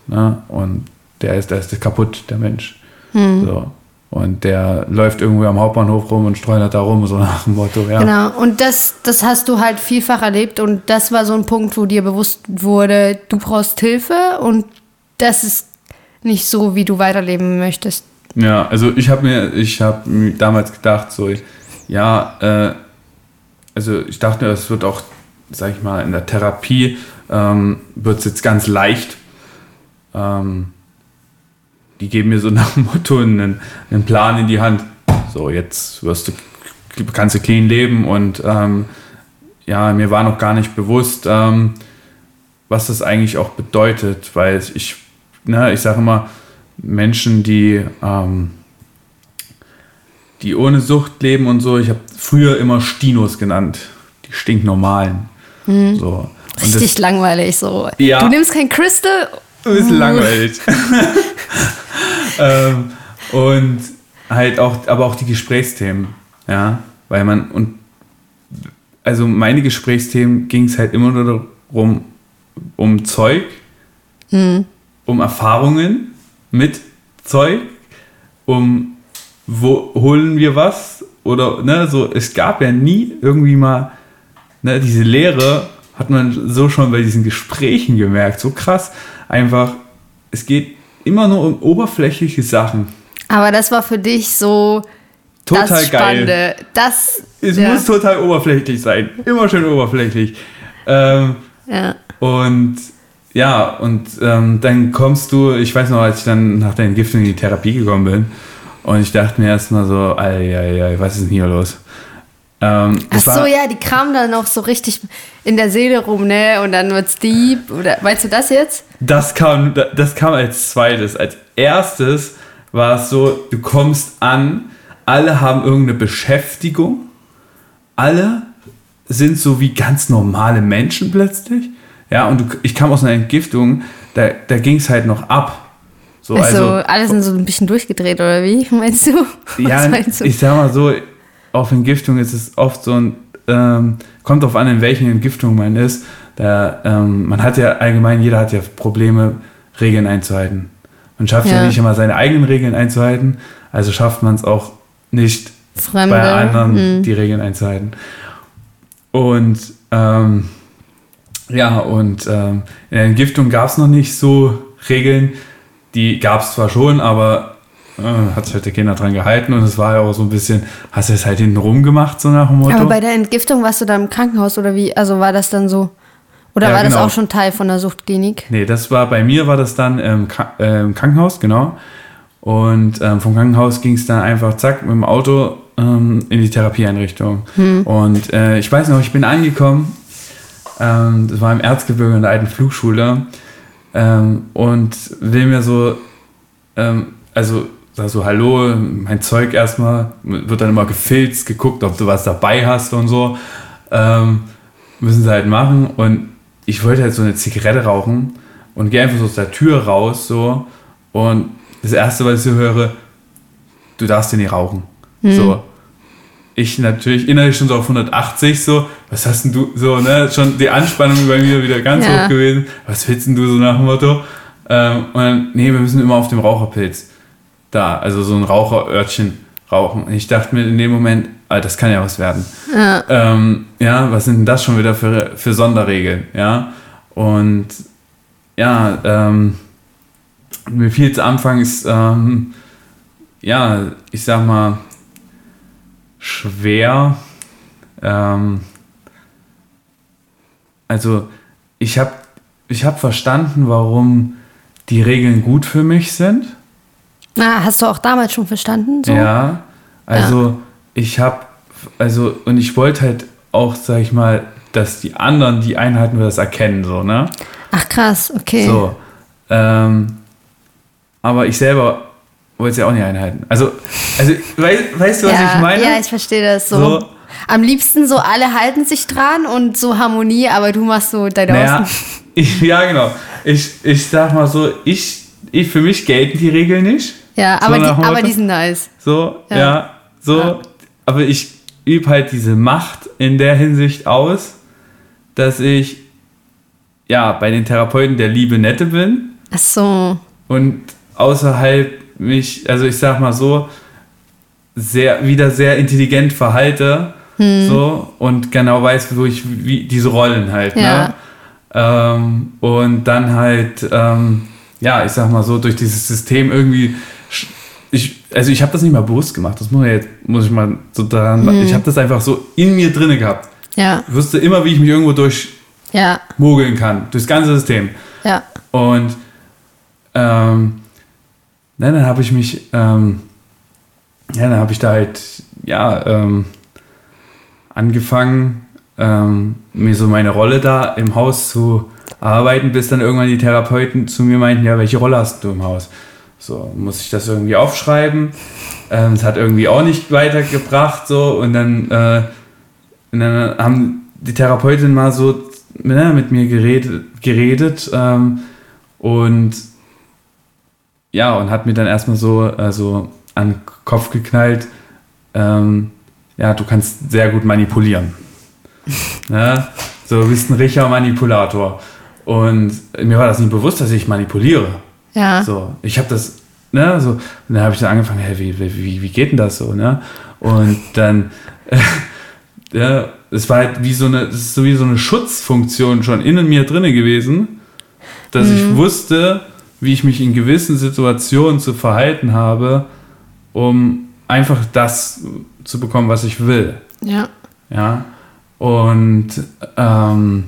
ne? Und der ist, der ist kaputt, der Mensch. Hm. So. Und der läuft irgendwo am Hauptbahnhof rum und streunert da rum, so nach dem Motto, ja. Genau, und das, das hast du halt vielfach erlebt und das war so ein Punkt, wo dir bewusst wurde, du brauchst Hilfe und das ist nicht so, wie du weiterleben möchtest. Ja, also ich habe mir, ich habe damals gedacht, so, ja, äh, also ich dachte, es wird auch, sag ich mal, in der Therapie ähm, wird es jetzt ganz leicht. Ähm, die geben mir so nach dem Motto einen, einen Plan in die Hand. So, jetzt wirst du, kannst du clean leben und ähm, ja, mir war noch gar nicht bewusst, ähm, was das eigentlich auch bedeutet, weil ich, ne, ich sage immer, Menschen, die, ähm, die ohne Sucht leben und so, ich habe früher immer Stinos genannt, die stinknormalen. Mhm. So. Richtig das, langweilig so. Ja, du nimmst kein Crystal. Ein bisschen uh. langweilig. ähm, und halt auch, aber auch die Gesprächsthemen, ja, weil man und also meine Gesprächsthemen ging es halt immer nur darum, um Zeug, mhm. um Erfahrungen mit Zeug, um wo holen wir was oder ne, so, es gab ja nie irgendwie mal ne, diese Lehre, hat man so schon bei diesen Gesprächen gemerkt, so krass, einfach, es geht immer nur um oberflächliche Sachen. Aber das war für dich so total das Spannende. geil. Das, es ja. muss total oberflächlich sein. Immer schön oberflächlich. Ähm, ja. Und ja, und ähm, dann kommst du, ich weiß noch, als ich dann nach der Entgiftung in die Therapie gekommen bin, und ich dachte mir erstmal so, ei, ei, ei, was ist denn hier los? Ähm, Ach so, ja, die kramen dann noch so richtig in der Seele rum, ne? Und dann wird's deep. Oder meinst du das jetzt? Das kam, das kam als zweites. Als erstes war es so, du kommst an, alle haben irgendeine Beschäftigung, alle sind so wie ganz normale Menschen plötzlich. Ja, und du, ich kam aus einer Entgiftung, da, da ging es halt noch ab. So, also, also alle sind so ein bisschen durchgedreht, oder wie meinst du? Was ja, meinst du? ich sag mal so, auf Entgiftung ist es oft so ein, ähm, kommt darauf an, in welchen Entgiftung man ist. Da, ähm, man hat ja allgemein, jeder hat ja Probleme, Regeln einzuhalten. Man schafft ja, ja nicht immer seine eigenen Regeln einzuhalten, also schafft man es auch nicht Fremde. bei anderen mhm. die Regeln einzuhalten. Und ähm, ja, und ähm, in der Entgiftung gab es noch nicht so Regeln. Die gab es zwar schon, aber hat sich halt der Kinder dran gehalten und es war ja auch so ein bisschen, hast du es halt hinten rum gemacht, so nach dem Motto. Aber bei der Entgiftung warst du da im Krankenhaus oder wie? Also war das dann so? Oder ja, war genau. das auch schon Teil von der Suchtklinik? Nee, das war bei mir war das dann im, äh, im Krankenhaus, genau. Und ähm, vom Krankenhaus ging es dann einfach zack mit dem Auto ähm, in die Therapieeinrichtung. Hm. Und äh, ich weiß noch, ich bin angekommen, ähm, das war im Erzgebirge in der alten Flugschule ähm, und will mir so, ähm, also sag so, hallo, mein Zeug erstmal, wird dann immer gefilzt, geguckt, ob du was dabei hast und so. Ähm, müssen sie halt machen. Und ich wollte halt so eine Zigarette rauchen und gehe einfach so aus der Tür raus, so. Und das Erste, was ich so höre, du darfst den nicht rauchen. Hm. So. Ich natürlich innerlich schon so auf 180, so, was hast denn du, so, ne, schon die Anspannung bei mir wieder ganz ja. hoch gewesen. Was willst denn du so nach dem Motto? Ähm, und dann, nee, wir müssen immer auf dem Raucherpilz da, also so ein Raucherörtchen rauchen. Ich dachte mir in dem Moment, ah, das kann ja was werden. Ja, ähm, ja was sind denn das schon wieder für, für Sonderregeln? Ja, und ja, ähm, mir fiel es anfangs, ähm, ja, ich sag mal, schwer. Ähm, also, ich habe ich hab verstanden, warum die Regeln gut für mich sind. Na, hast du auch damals schon verstanden? So? Ja, also ja. ich habe, also, und ich wollte halt auch, sag ich mal, dass die anderen, die Einheiten das erkennen, so, ne? Ach krass, okay. So. Ähm, aber ich selber wollte es ja auch nicht einhalten. Also, also weißt, weißt du, was ja, ich meine? Ja, ich verstehe das so. so. Am liebsten so, alle halten sich dran und so Harmonie, aber du machst so deine naja, ich, Ja, genau. Ich, ich sag mal so, ich, ich, für mich gelten die Regeln nicht. Ja, aber, so die, aber die sind nice. So, ja, ja so. Ja. Aber ich übe halt diese Macht in der Hinsicht aus, dass ich ja bei den Therapeuten der liebe Nette bin. Ach so. Und außerhalb mich, also ich sag mal so, sehr, wieder sehr intelligent verhalte. Hm. So, und genau weiß, wo ich wie, diese Rollen halt. Ne? Ja. Ne? Ähm, und dann halt, ähm, ja, ich sag mal so, durch dieses System irgendwie ich, also ich habe das nicht mal bewusst gemacht, das muss, jetzt, muss ich mal so daran, mhm. ich habe das einfach so in mir drinne gehabt. Ja. Ich wusste immer, wie ich mich irgendwo durch ja. mogeln kann, durchs ganze System. Ja. Und ähm, dann habe ich mich, ähm, ja, dann habe ich da halt, ja, ähm, angefangen, ähm, mir so meine Rolle da im Haus zu arbeiten, bis dann irgendwann die Therapeuten zu mir meinten, ja, welche Rolle hast du im Haus? So, muss ich das irgendwie aufschreiben. Ähm, es hat irgendwie auch nicht weitergebracht, so, und dann, äh, und dann haben die Therapeutin mal so ne, mit mir geredet, geredet ähm, und ja, und hat mir dann erstmal so also an den Kopf geknallt, ähm, ja, du kannst sehr gut manipulieren. ne? So, du bist ein richtiger Manipulator. Und mir war das nicht bewusst, dass ich manipuliere. Ja. So, ich habe das, ne, so, und dann habe ich dann angefangen, hey, wie, wie, wie geht denn das so, ne? Und dann, äh, ja, es war halt wie so eine, es ist so wie so eine Schutzfunktion schon in mir drinne gewesen, dass mhm. ich wusste, wie ich mich in gewissen Situationen zu verhalten habe, um einfach das zu bekommen, was ich will. Ja. Ja. Und ähm,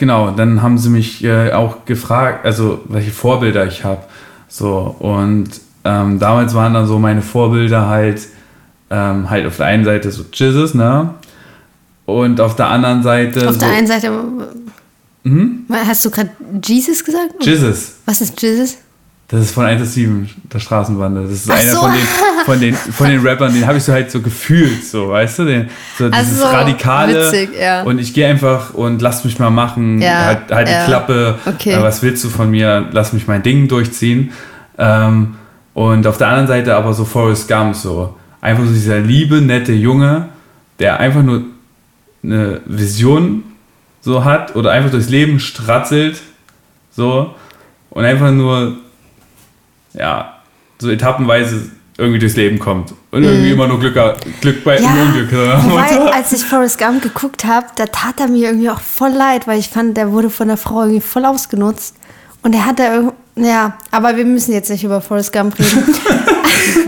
Genau, dann haben sie mich äh, auch gefragt, also welche Vorbilder ich habe. So, und ähm, damals waren dann so meine Vorbilder halt, ähm, halt auf der einen Seite so Jesus, ne? Und auf der anderen Seite. Auf so, der einen Seite. Mhm? Hast du gerade Jesus gesagt? Jesus. Was ist Jesus? Das ist von 1 bis 7, der Straßenbande. Das ist Ach einer so. von, den, von, den, von den Rappern, den habe ich so halt so gefühlt, so, weißt du? Den, so dieses so Radikale. Witzig, ja. Und ich gehe einfach und lass mich mal machen, ja, halt, halt ja. die Klappe. Okay. Äh, was willst du von mir? Lass mich mein Ding durchziehen. Ähm, und auf der anderen Seite aber so Forrest Gump, so. Einfach so dieser liebe, nette Junge, der einfach nur eine Vision so hat oder einfach durchs Leben stratzelt, so. Und einfach nur ja, so etappenweise irgendwie durchs Leben kommt. Und irgendwie mm. immer nur Glück, Glück bei ja, Unglück. Wobei, als ich Forrest Gump geguckt habe, da tat er mir irgendwie auch voll leid, weil ich fand, der wurde von der Frau irgendwie voll ausgenutzt. Und er hat da irgendwie, ja, aber wir müssen jetzt nicht über Forrest Gump reden.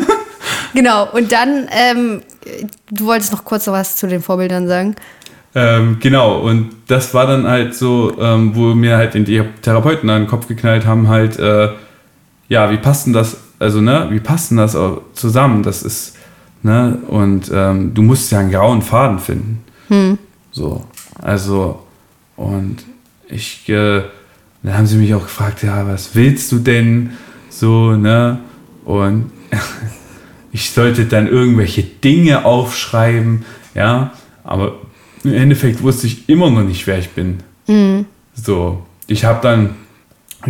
genau, und dann, ähm, du wolltest noch kurz was zu den Vorbildern sagen. Ähm, genau, und das war dann halt so, ähm, wo mir halt die Therapeuten an den Kopf geknallt haben, halt, äh, ja, wie passt denn das, also, ne, wie passt denn das zusammen? Das ist, ne, und ähm, du musst ja einen grauen Faden finden. Hm. So, also, und ich, äh, dann haben sie mich auch gefragt, ja, was willst du denn? So, ne, und ich sollte dann irgendwelche Dinge aufschreiben, ja, aber im Endeffekt wusste ich immer noch nicht, wer ich bin. Mhm. So, ich habe dann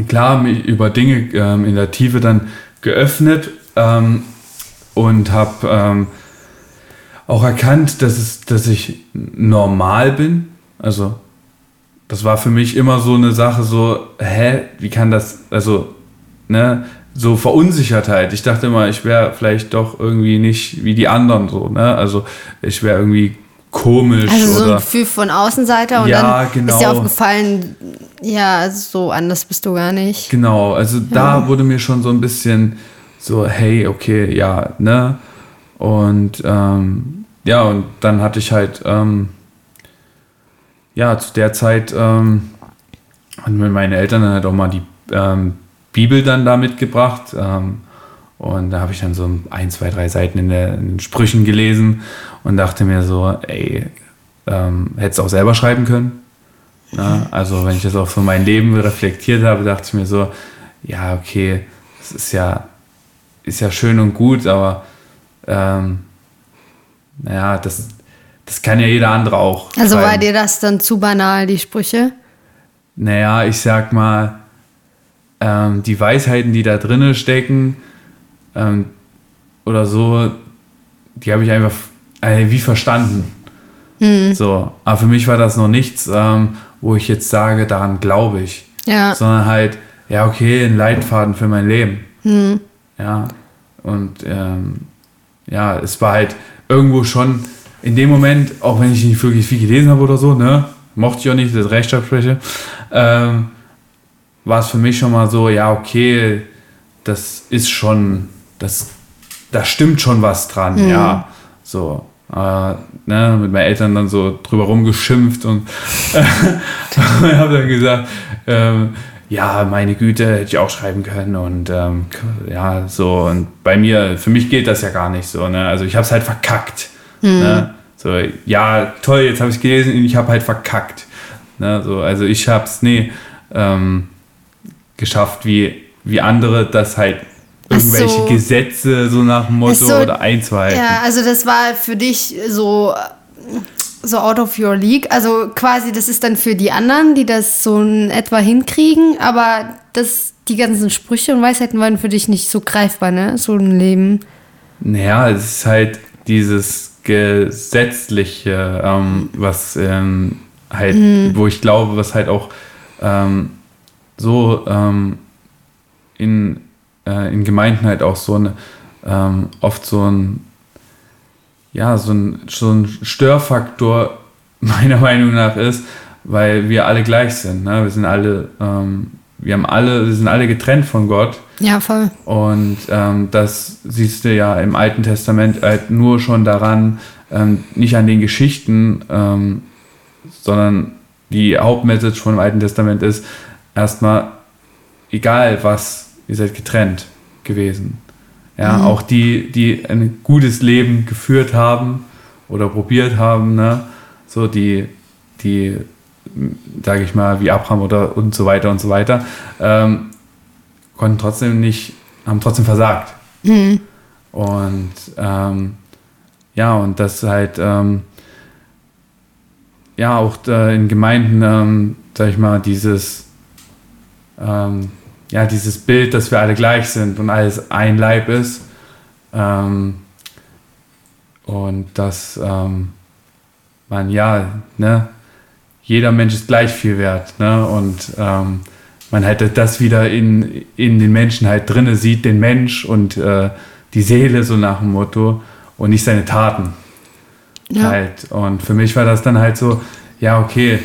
klar mich über Dinge ähm, in der Tiefe dann geöffnet ähm, und habe ähm, auch erkannt, dass, es, dass ich normal bin. Also das war für mich immer so eine Sache, so, hä, wie kann das, also, ne, so Verunsichertheit. Ich dachte immer, ich wäre vielleicht doch irgendwie nicht wie die anderen so, ne? Also ich wäre irgendwie komisch. Also so oder, ein Gefühl von Außenseiter und Ja, dann genau. ist dir aufgefallen, ja, so anders bist du gar nicht. Genau, also da wurde mir schon so ein bisschen so, hey, okay, ja, ne? Und ähm, ja, und dann hatte ich halt, ähm, ja, zu der Zeit ähm, hatten mir meine Eltern dann halt auch mal die ähm, Bibel dann da mitgebracht. Ähm, und da habe ich dann so ein, zwei, drei Seiten in, der, in den Sprüchen gelesen und dachte mir so, ey, ähm, hättest auch selber schreiben können. Ja, also wenn ich das auch so mein Leben reflektiert habe, dachte ich mir so, ja, okay, das ist ja, ist ja schön und gut, aber ähm, naja, das, das kann ja jeder andere auch. Also war schreiben. dir das dann zu banal, die Sprüche? Naja, ich sag mal, ähm, die Weisheiten, die da drinnen stecken, ähm, oder so, die habe ich einfach äh, wie verstanden. So, aber für mich war das noch nichts, ähm, wo ich jetzt sage, daran glaube ich. Ja. Sondern halt, ja, okay, ein Leitfaden für mein Leben. Ja. Und ähm, ja, es war halt irgendwo schon in dem Moment, auch wenn ich nicht wirklich viel gelesen habe oder so, ne, mochte ich auch nicht, das Rechtschreibschwäche, ähm, war es für mich schon mal so, ja, okay, das ist schon, das, da stimmt schon was dran, ja, so. Äh, ne, mit meinen Eltern dann so drüber rumgeschimpft und ich habe dann gesagt, ähm, ja, meine Güte, hätte ich auch schreiben können und ähm, ja, so und bei mir, für mich gilt das ja gar nicht so, ne? Also ich habe es halt verkackt. Ne? So, ja, toll, jetzt habe ich gelesen und ich habe halt verkackt. Ne? So, also ich habe es, nee, ähm, geschafft, wie, wie andere das halt irgendwelche so. Gesetze so nach dem Motto so, oder einzuhalten. Ja, also das war für dich so, so out of your league. Also quasi, das ist dann für die anderen, die das so in etwa hinkriegen, aber das, die ganzen Sprüche und Weisheiten waren für dich nicht so greifbar, ne? So ein Leben. Naja, es ist halt dieses Gesetzliche, ähm, was ähm, halt, wo ich glaube, was halt auch ähm, so ähm, in, äh, in Gemeinden halt auch so eine, ähm, oft so ein, ja, so ein, so ein Störfaktor meiner Meinung nach ist, weil wir alle gleich sind. Ne? Wir sind alle, ähm, wir haben alle, wir sind alle getrennt von Gott. Ja, voll. Und ähm, das siehst du ja im Alten Testament halt nur schon daran, ähm, nicht an den Geschichten, ähm, sondern die Hauptmessage von dem Alten Testament ist erstmal, egal was, ihr seid getrennt gewesen. Ja, auch die, die ein gutes Leben geführt haben oder probiert haben, ne? so die, die, sage ich mal, wie Abraham oder und so weiter und so weiter, ähm, konnten trotzdem nicht, haben trotzdem versagt. Und ähm, ja, und das halt, ähm, ja, auch äh, in Gemeinden, ähm, sag ich mal, dieses, ähm, ja, dieses Bild, dass wir alle gleich sind und alles ein Leib ist. Ähm, und dass ähm, man, ja, ne, jeder Mensch ist gleich viel wert, ne, und ähm, man halt das wieder in, in den Menschen halt drinne sieht, den Mensch und äh, die Seele so nach dem Motto und nicht seine Taten Ja. halt. Und für mich war das dann halt so, ja, okay,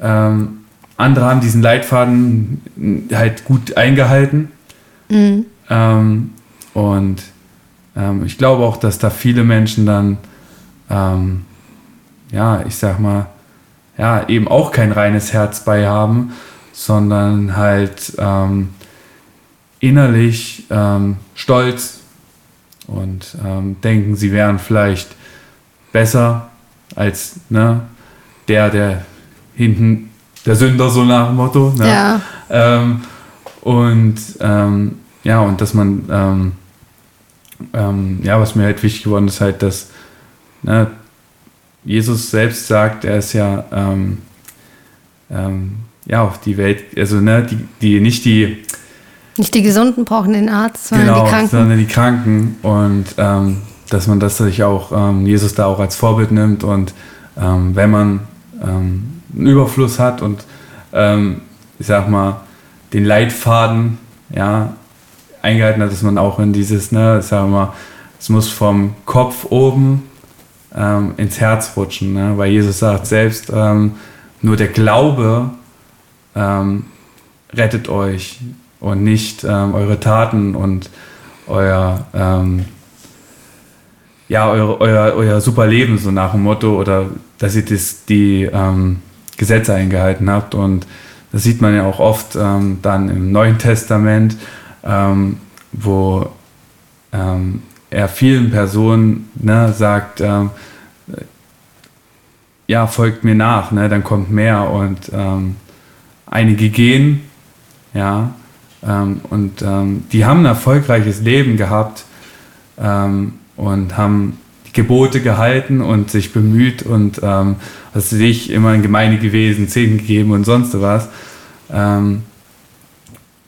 ähm, andere haben diesen Leitfaden halt gut eingehalten. Ähm, und ähm, ich glaube auch, dass da viele Menschen dann, ähm, ja, ich sag mal, ja, eben auch kein reines Herz bei haben, sondern halt ähm, innerlich ähm, stolz und ähm, denken, sie wären vielleicht besser als ne, der, der hinten, der Sünder, so nach dem Motto. Ne? Ja. Ähm, und ähm, ja, und dass man, ähm, ähm, ja, was mir halt wichtig geworden ist, halt, dass ne, Jesus selbst sagt, er ist ja, ähm, ähm, ja, auf die Welt, also ne, die, die nicht die, Nicht die Gesunden brauchen den Arzt, sondern genau, die Kranken. sondern die Kranken und dass man das sich auch, ähm, Jesus da auch als Vorbild nimmt und wenn man ähm, einen Überfluss hat und ähm, ich sag mal, den Leitfaden, ja, eingehalten hat, dass man auch in dieses, ne, sagen wir mal, es muss vom Kopf oben ähm, ins Herz rutschen, ne? weil Jesus sagt selbst, ähm, nur der Glaube ähm, rettet euch und nicht ähm, eure Taten und euer, ähm, ja, euer, euer, euer super Leben, so nach dem Motto, oder dass ihr das, die ähm, Gesetze eingehalten habt. Und das sieht man ja auch oft ähm, dann im Neuen Testament, ähm, wo ähm, er vielen Personen ne, sagt, ähm, ja, folgt mir nach, ne, dann kommt mehr. Und ähm, einige gehen, ja, ähm, und die haben ein erfolgreiches Leben gehabt und haben Gebote gehalten und sich bemüht und ähm, was sich immer in Gemeinde gewesen, Zehn gegeben und sonst was. Ähm,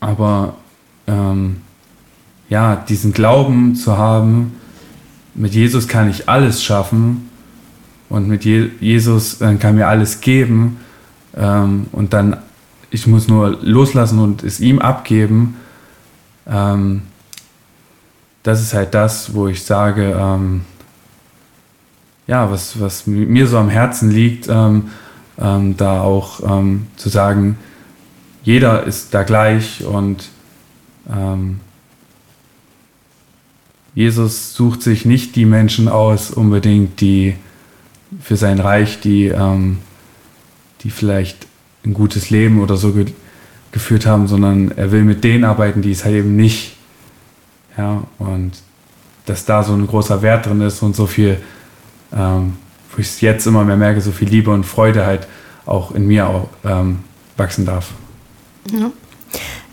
aber ähm, ja, diesen Glauben zu haben, mit Jesus kann ich alles schaffen und mit Je Jesus äh, kann mir alles geben ähm, und dann ich muss nur loslassen und es ihm abgeben. Ähm, das ist halt das, wo ich sage, ähm, ja, was, was mir so am Herzen liegt, ähm, ähm, da auch ähm, zu sagen, jeder ist da gleich und ähm, Jesus sucht sich nicht die Menschen aus, unbedingt, die für sein Reich, die, ähm, die vielleicht ein gutes Leben oder so ge geführt haben, sondern er will mit denen arbeiten, die es halt eben nicht. Ja, und dass da so ein großer Wert drin ist und so viel ähm, wo ich es jetzt immer mehr merke, so viel Liebe und Freude halt auch in mir auch ähm, wachsen darf. Ja.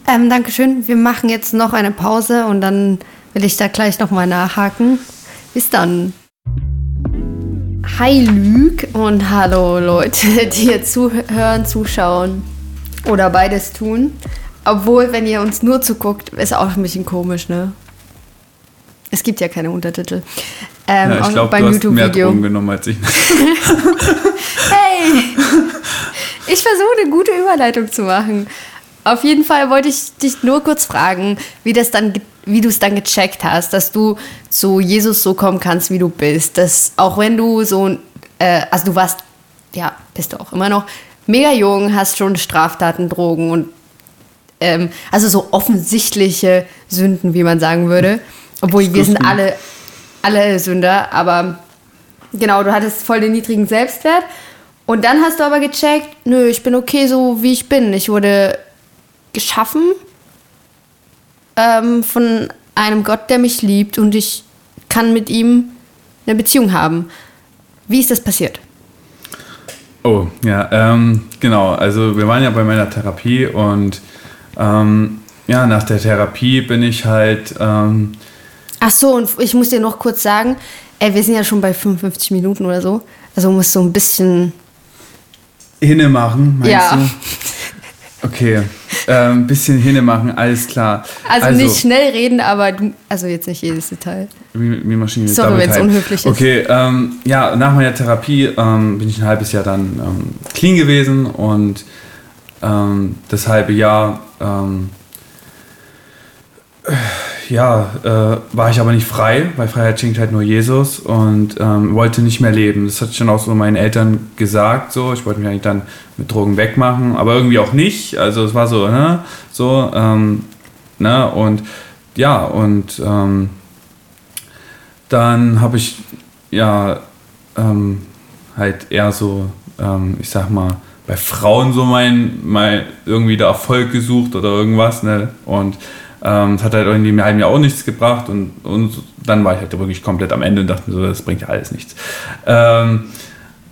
Ähm, Dankeschön. Wir machen jetzt noch eine Pause und dann will ich da gleich nochmal nachhaken. Bis dann. Hi Lüg und hallo Leute, die hier zuhören, zuschauen oder beides tun. Obwohl, wenn ihr uns nur zuguckt, ist auch ein bisschen komisch, ne? Es gibt ja keine Untertitel. Ähm, ja, ich glaube, du hast mehr Drogen genommen als ich. hey! Ich versuche eine gute Überleitung zu machen. Auf jeden Fall wollte ich dich nur kurz fragen, wie das dann, wie du es dann gecheckt hast, dass du zu Jesus so kommen kannst, wie du bist. Dass auch wenn du so, äh, also du warst, ja, bist du auch immer noch mega jung, hast schon Straftaten, Drogen und ähm, also so offensichtliche Sünden, wie man sagen würde. Obwohl wir sind alle alle Sünder, aber genau, du hattest voll den niedrigen Selbstwert. Und dann hast du aber gecheckt, nö, ich bin okay so, wie ich bin. Ich wurde geschaffen ähm, von einem Gott, der mich liebt und ich kann mit ihm eine Beziehung haben. Wie ist das passiert? Oh, ja, ähm, genau. Also wir waren ja bei meiner Therapie und ähm, ja, nach der Therapie bin ich halt ähm, Ach so, und ich muss dir noch kurz sagen, ey, wir sind ja schon bei 55 Minuten oder so. Also muss so ein bisschen. Hinne machen, meinst ja. du? Okay, ein ähm, bisschen hinne machen, alles klar. Also, also, nicht schnell reden, aber du, also jetzt nicht jedes Detail. Wie, Maschine. Sorry, wenn es unhöflich ist. Okay, ähm, ja, nach meiner Therapie ähm, bin ich ein halbes Jahr dann ähm, clean gewesen und ähm, das halbe Jahr ähm, ja, äh, war ich aber nicht frei, weil Freiheit schenkt halt nur Jesus und ähm, wollte nicht mehr leben. Das hatte ich dann auch so meinen Eltern gesagt, so. Ich wollte mich eigentlich dann mit Drogen wegmachen, aber irgendwie auch nicht. Also es war so, ne, so, ähm, ne, und ja, und ähm, dann habe ich ja ähm, halt eher so, ähm, ich sag mal, bei Frauen so mein, mein irgendwie der Erfolg gesucht oder irgendwas, ne, und ähm, hat halt irgendwie im halben Jahr auch nichts gebracht und, und dann war ich halt wirklich komplett am Ende und dachte mir so, das bringt ja alles nichts. Ähm,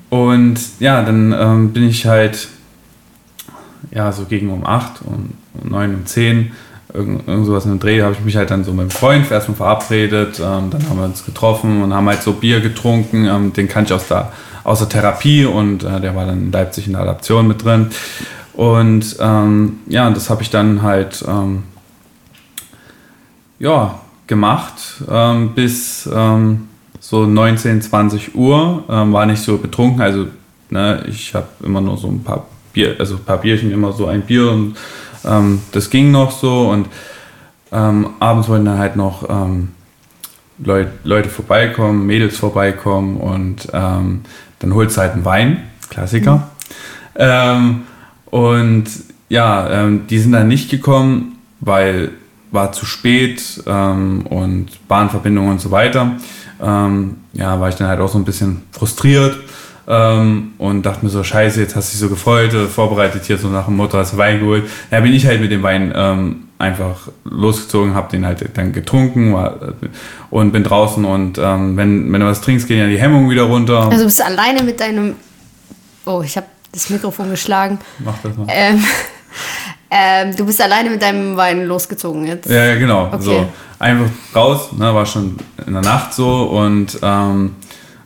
und ja, dann ähm, bin ich halt ja so gegen um 8 und um 9 um 10 irgend, irgend sowas in dem Dreh habe ich mich halt dann so mit einem Freund erstmal verabredet, ähm, dann haben wir uns getroffen und haben halt so Bier getrunken, ähm, den kannte ich aus der, aus der Therapie und äh, der war dann in Leipzig in der Adaption mit drin. Und ähm, ja, das habe ich dann halt ähm, ja, gemacht ähm, bis ähm, so 19, 20 Uhr. Ähm, war nicht so betrunken, also ne, ich habe immer nur so ein paar Bier, also ein paar Bierchen, immer so ein Bier und ähm, das ging noch so und Ähm, abends wollten dann halt noch Leut, Leute vorbeikommen, Mädels vorbeikommen und dann holst du halt einen Wein, Klassiker. Mhm. Ähm, und ja, ähm, die sind dann nicht gekommen, weil war zu spät ähm, und Bahnverbindungen und so weiter. Ähm, ja, war ich dann halt auch so ein bisschen frustriert ähm, und dachte mir so, scheiße, jetzt hast du dich so gefreut, äh, vorbereitet hier so nach dem Motto, hast du Wein geholt. Ja, bin ich halt mit dem Wein ähm, einfach losgezogen, habe den halt dann getrunken war, äh, und bin draußen und ähm, wenn, wenn du was trinkst, gehen ja die Hemmungen wieder runter. Also bist du alleine mit deinem... Oh, ich habe das Mikrofon geschlagen. Mach das mal. Ähm, ähm, du bist alleine mit deinem Wein losgezogen jetzt. Ja, ja genau. Okay. So einfach raus, ne, war schon in der Nacht so und ähm,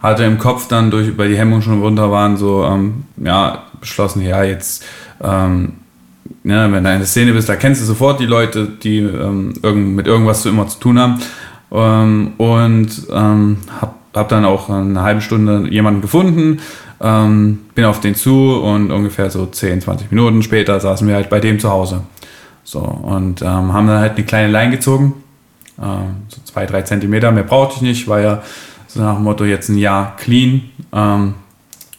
hatte im Kopf dann durch, weil die Hemmungen schon runter waren, so ähm, ja beschlossen, ja jetzt ähm, ja, wenn du in der Szene bist, da kennst du sofort die Leute, die ähm, irgend, mit irgendwas zu immer zu tun haben. Ähm, und ähm, hab, hab dann auch eine halbe Stunde jemanden gefunden, ähm, bin auf den zu und ungefähr so 10, 20 Minuten später saßen wir halt bei dem zu Hause. So, und ähm, haben dann halt eine kleine Line gezogen, ähm, so zwei, drei Zentimeter, mehr brauchte ich nicht, war ja so nach dem Motto jetzt ein Jahr clean. Ähm,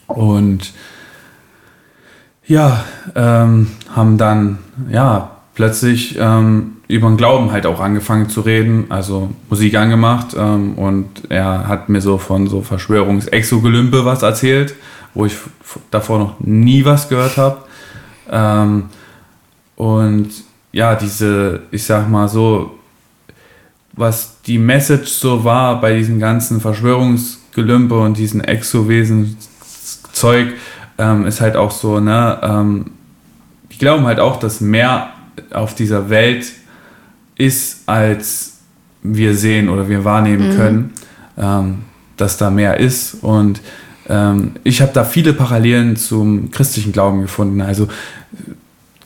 und ja, ähm, haben dann ja plötzlich ähm, über den Glauben halt auch angefangen zu reden, also Musik angemacht ähm, und er hat mir so von so Verschwörungsexogelümpe was erzählt, wo ich davor noch nie was gehört habe. Ähm, und ja, diese, ich sag mal so, was die Message so war bei diesem ganzen Verschwörungsgelümpe und diesen Exowesen-Zeug, ähm, ist halt auch so, ne, ähm, die glauben halt auch, dass mehr auf dieser Welt ist, als wir sehen oder wir wahrnehmen mhm. können, ähm, dass da mehr ist. Und ähm, ich habe da viele Parallelen zum christlichen Glauben gefunden. Also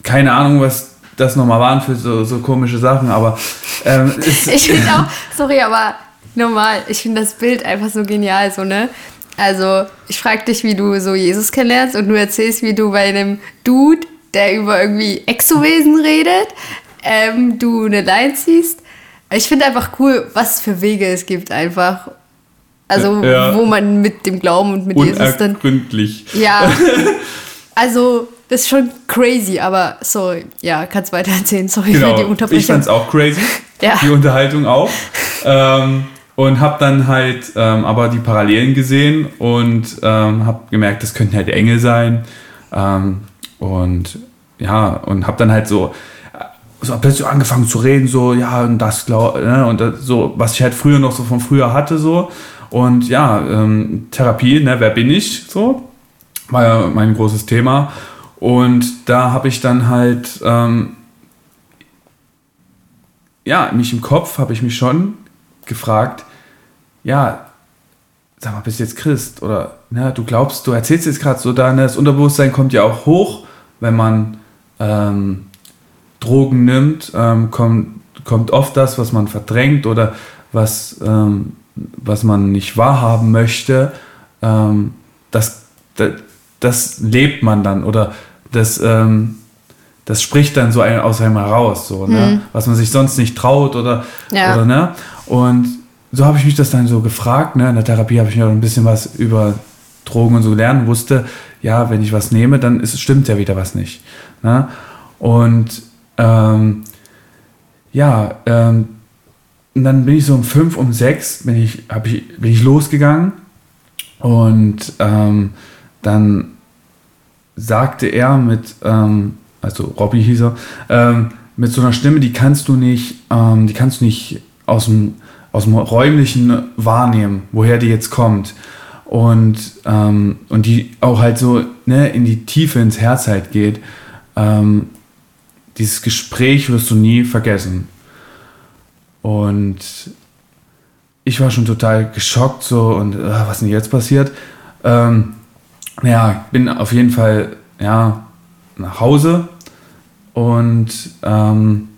keine Ahnung, was das nochmal waren für so, so komische Sachen, aber ähm, ich finde auch, sorry, aber normal, ich finde das Bild einfach so genial, so, ne? Also, ich frage dich, wie du so Jesus kennenlernst und du erzählst, wie du bei einem Dude, der über irgendwie Exowesen redet, ähm, du eine Line ziehst. Ich finde einfach cool, was für Wege es gibt einfach. Also, ja. wo man mit dem Glauben und mit Jesus dann. Ja. Also, das ist schon crazy, aber so, ja, kannst weiter erzählen. Sorry genau. für die Unterbrechung. Ich fand's auch crazy. ja. Die Unterhaltung auch. ähm, und habe dann halt ähm, aber die Parallelen gesehen und ähm, habe gemerkt, das könnten halt Engel sein. Ähm, und ja, und habe dann halt so, so plötzlich angefangen zu reden, so, ja, und das, glaub, ne, und das, so, was ich halt früher noch so von früher hatte, so. Und ja, ähm, Therapie, ne, wer bin ich, so, war ja mein großes Thema. Und da habe ich dann halt, ähm, ja, mich im Kopf habe ich mich schon gefragt, ja, sag mal, bist du jetzt Christ? Oder ne, du glaubst, du erzählst jetzt gerade so, da, ne, das Unterbewusstsein kommt ja auch hoch, wenn man ähm, Drogen nimmt, ähm, kommt, kommt oft das, was man verdrängt oder was, ähm, was man nicht wahrhaben möchte, ähm, das, das, das, lebt man dann oder das, ähm, das spricht dann so aus einem heraus, so, ne? Mhm. was man sich sonst nicht traut oder, ja. oder ne? Und so habe ich mich das dann so gefragt. Ne? In der Therapie habe ich mir ein bisschen was über Drogen und so gelernt, wusste, ja, wenn ich was nehme, dann ist, stimmt ja wieder was nicht. Ne? Und ähm, ja, ähm, und dann bin ich so um fünf, um sechs bin ich, ich, bin ich losgegangen und ähm, dann sagte er mit, ähm, also Robby hieß er, ähm, mit so einer Stimme, die kannst du nicht, ähm, die kannst du nicht aus dem, aus dem räumlichen wahrnehmen, woher die jetzt kommt. Und, ähm, und die auch halt so ne, in die Tiefe, ins Herz halt geht. Ähm, dieses Gespräch wirst du nie vergessen. Und ich war schon total geschockt so und äh, was ist denn jetzt passiert? Ähm, ja, bin auf jeden Fall ja, nach Hause und ähm,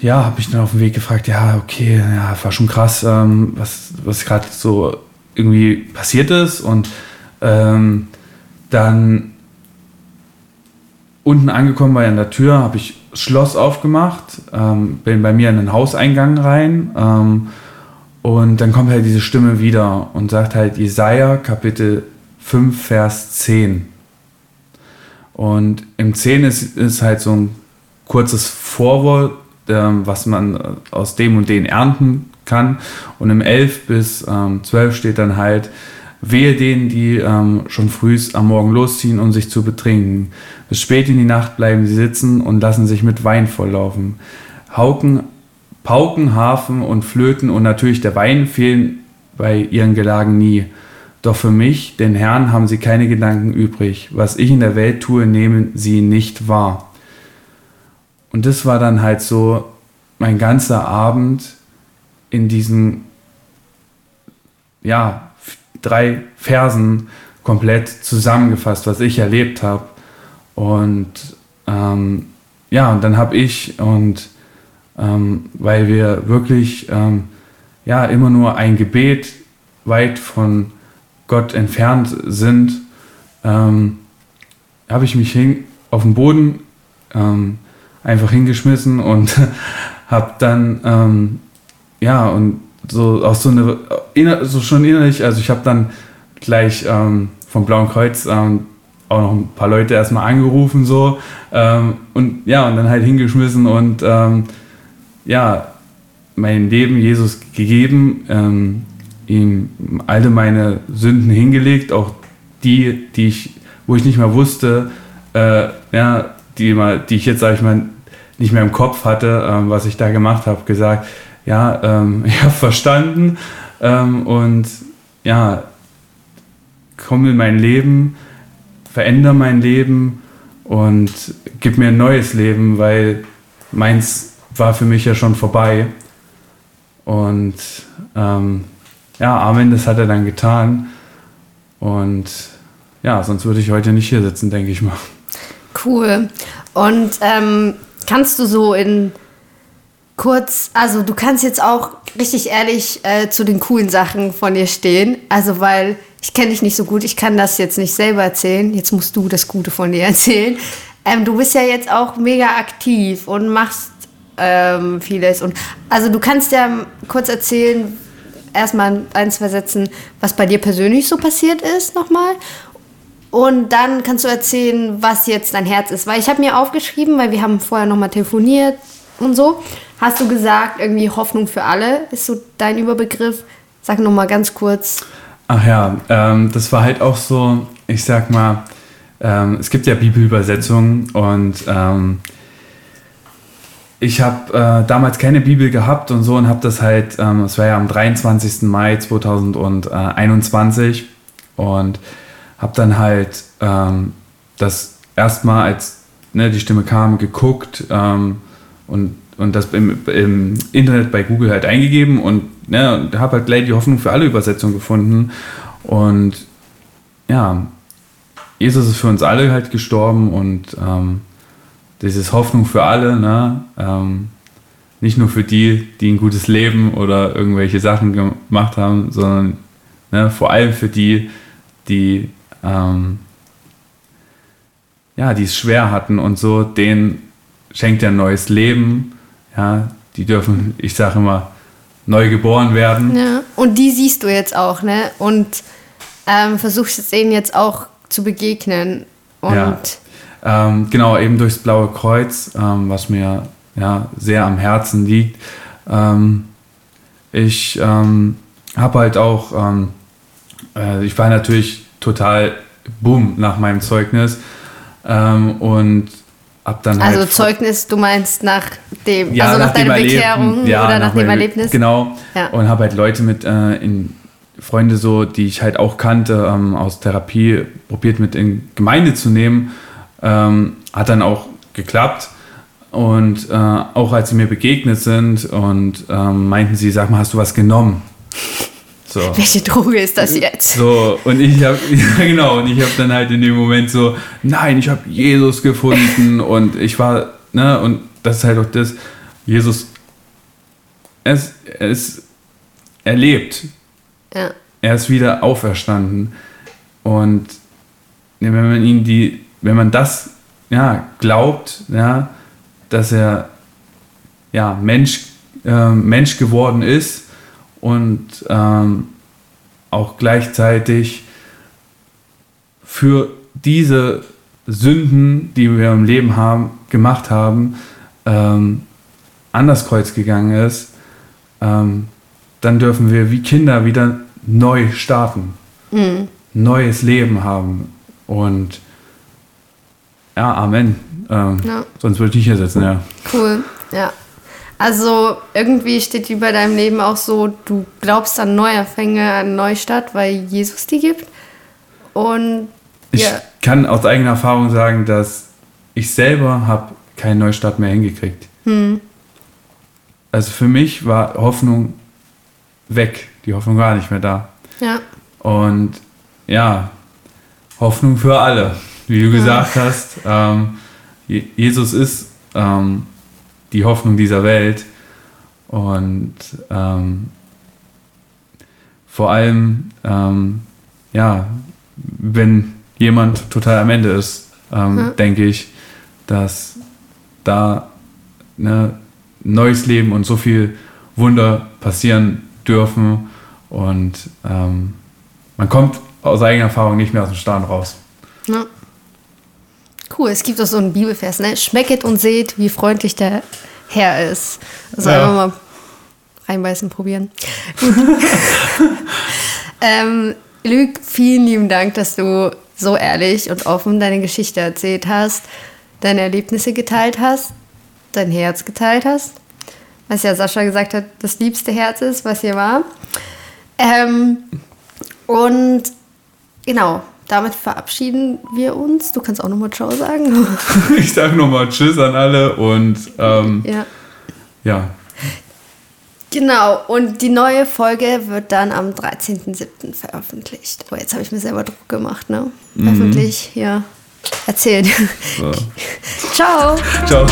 ja, habe ich dann auf dem Weg gefragt, ja, okay, ja, war schon krass, ähm, was, was gerade so irgendwie passiert ist. Und ähm, dann unten angekommen war an der Tür, habe ich das Schloss aufgemacht, ähm, bin bei mir in den Hauseingang rein ähm, und dann kommt halt diese Stimme wieder und sagt halt Jesaja Kapitel 5, Vers 10. Und im 10 ist, ist halt so ein kurzes Vorwort, ähm, was man aus dem und den ernten kann. Und im 11 bis ähm, 12 steht dann halt, wehe denen, die ähm, schon früh am Morgen losziehen, um sich zu betrinken. Bis spät in die Nacht bleiben sie sitzen und lassen sich mit Wein volllaufen. Hauken, Pauken, Hafen und Flöten und natürlich der Wein fehlen bei ihren Gelagen nie. Doch für mich, den Herrn, haben sie keine Gedanken übrig. Was ich in der Welt tue, nehmen sie nicht wahr. Und das war dann halt so mein ganzer Abend in diesen, ja, drei Versen komplett zusammengefasst, was ich erlebt habe. Und ähm, ja, und dann habe ich und ähm, weil wir wirklich ähm, ja immer nur ein Gebet weit von Gott entfernt sind, ähm, habe ich mich hin, auf den Boden ähm, einfach hingeschmissen und habe dann ähm, ja und so auch so eine so schon innerlich, also ich habe dann gleich ähm, vom Blauen Kreuz ähm, auch noch ein paar Leute erstmal angerufen so ähm, und ja und dann halt hingeschmissen und ähm, ja mein Leben Jesus gegeben, ähm, ihm alle meine Sünden hingelegt, auch die, die ich, wo ich nicht mehr wusste, äh, ja, die, mal, die ich jetzt, sage ich mal, nicht mehr im Kopf hatte, ähm, was ich da gemacht habe, gesagt, ja, ähm, ich habe verstanden ähm, und ja, komm in mein Leben, verändere mein Leben und gib mir ein neues Leben, weil meins war für mich ja schon vorbei. Und ähm, ja, Amen, das hat er dann getan. Und ja, sonst würde ich heute nicht hier sitzen, denke ich mal. Cool. Und ähm, kannst du so in kurz, also du kannst jetzt auch richtig ehrlich äh, zu den coolen Sachen von dir stehen. Also weil ich kenne dich nicht so gut, ich kann das jetzt nicht selber erzählen. Jetzt musst du das Gute von dir erzählen. Ähm, du bist ja jetzt auch mega aktiv und machst ähm, vieles. Und also du kannst ja kurz erzählen, erstmal ein, zwei Sätzen, was bei dir persönlich so passiert ist nochmal. Und dann kannst du erzählen, was jetzt dein Herz ist. Weil ich habe mir aufgeschrieben, weil wir haben vorher nochmal telefoniert und so hast du gesagt, irgendwie Hoffnung für alle ist so dein Überbegriff. Sag noch mal ganz kurz. Ach ja, ähm, das war halt auch so, ich sag mal, ähm, es gibt ja Bibelübersetzungen und ähm, ich habe äh, damals keine Bibel gehabt und so und habe das halt, ähm, es war ja am 23. Mai 2021 und habe dann halt ähm, das erstmal, als ne, die Stimme kam, geguckt ähm, und und das im, im, Internet bei Google halt eingegeben und ne, habe halt gleich die Hoffnung für alle Übersetzungen gefunden. Und ja, Jesus ist für uns alle halt gestorben und ähm, das ist Hoffnung für alle, ne? Ähm, nicht nur für die, die ein gutes Leben oder irgendwelche Sachen gemacht haben, sondern ne, vor allem für die, die ähm, ja, die es schwer hatten und so, denen schenkt er ein neues Leben ja, die dürfen, ich sage immer, neu geboren werden. Ja, und die siehst du jetzt auch, ne? Und ähm, versuchst denen jetzt auch zu begegnen. Und ja. Ähm, genau, eben durchs Blaue Kreuz, ähm, was mir ja, sehr am Herzen liegt. Ähm, ich ähm, habe halt auch, ähm, äh, ich war natürlich total boom nach meinem Zeugnis und ab dann also halt Zeugnis, du meinst nach dem, ja, also nach, nach deiner Bekehrung ja, oder nach, nach dem Erlebnis? Genau. Ja. Und habe halt Leute mit äh, in Freunde so, die ich halt auch kannte ähm, aus Therapie, probiert mit in Gemeinde zu nehmen. Ähm, hat dann auch geklappt. Und äh, auch als sie mir begegnet sind und ähm, meinten sie, sag mal, hast du was genommen? So. Welche Droge ist das jetzt? So, und ich habe, ja genau, und ich habe dann halt in dem Moment so, nein, ich habe Jesus gefunden und ich war, ne, und das ist halt auch das, Jesus, er ist, er ist er lebt. Ja. Er ist wieder auferstanden. Und wenn man ihn die, wenn man das ja, glaubt, ja, dass er ja, Mensch, äh, Mensch geworden ist und ähm, auch gleichzeitig für diese Sünden, die wir im Leben haben, gemacht haben, ähm, an das Kreuz gegangen ist, ähm, dann dürfen wir wie Kinder wieder neu starten, mhm. neues Leben haben. Und ja, Amen. Ähm, ja. Sonst würde ich hier sitzen, ja. Cool, ja. Also irgendwie steht über deinem Leben auch so, du glaubst an Neuerfänge, an Neustadt, weil Jesus die gibt. Und ich ja. kann aus eigener Erfahrung sagen, dass ich selber habe keinen Neustart mehr hingekriegt. Hm. Also für mich war Hoffnung weg, die Hoffnung war nicht mehr da. Ja. Und ja, Hoffnung für alle, wie du ja. gesagt hast. Ähm, Jesus ist ähm, die Hoffnung dieser Welt und ähm, vor allem, ähm, ja, wenn jemand total am Ende ist, ähm, ja. denke ich, dass da ne, neues Leben und so viel Wunder passieren dürfen und ähm, man kommt aus eigener Erfahrung nicht mehr aus dem Staunen raus. Ja. Cool, es gibt auch so einen Bibelvers, ne? Schmecket und seht, wie freundlich der Herr ist. Also ja. einfach mal reinbeißen, probieren. ähm, Luc, vielen lieben Dank, dass du so ehrlich und offen deine Geschichte erzählt hast, deine Erlebnisse geteilt hast, dein Herz geteilt hast. Was ja Sascha gesagt hat, das liebste Herz ist, was hier war. Ähm, und genau, damit verabschieden wir uns. Du kannst auch nochmal Ciao sagen. ich sage nochmal Tschüss an alle und ähm, ja. ja. Genau, und die neue Folge wird dann am 13.07. veröffentlicht. Oh, jetzt habe ich mir selber Druck gemacht, ne? Mhm. Öffentlich, ja. Erzählt. So. Ciao. Ciao.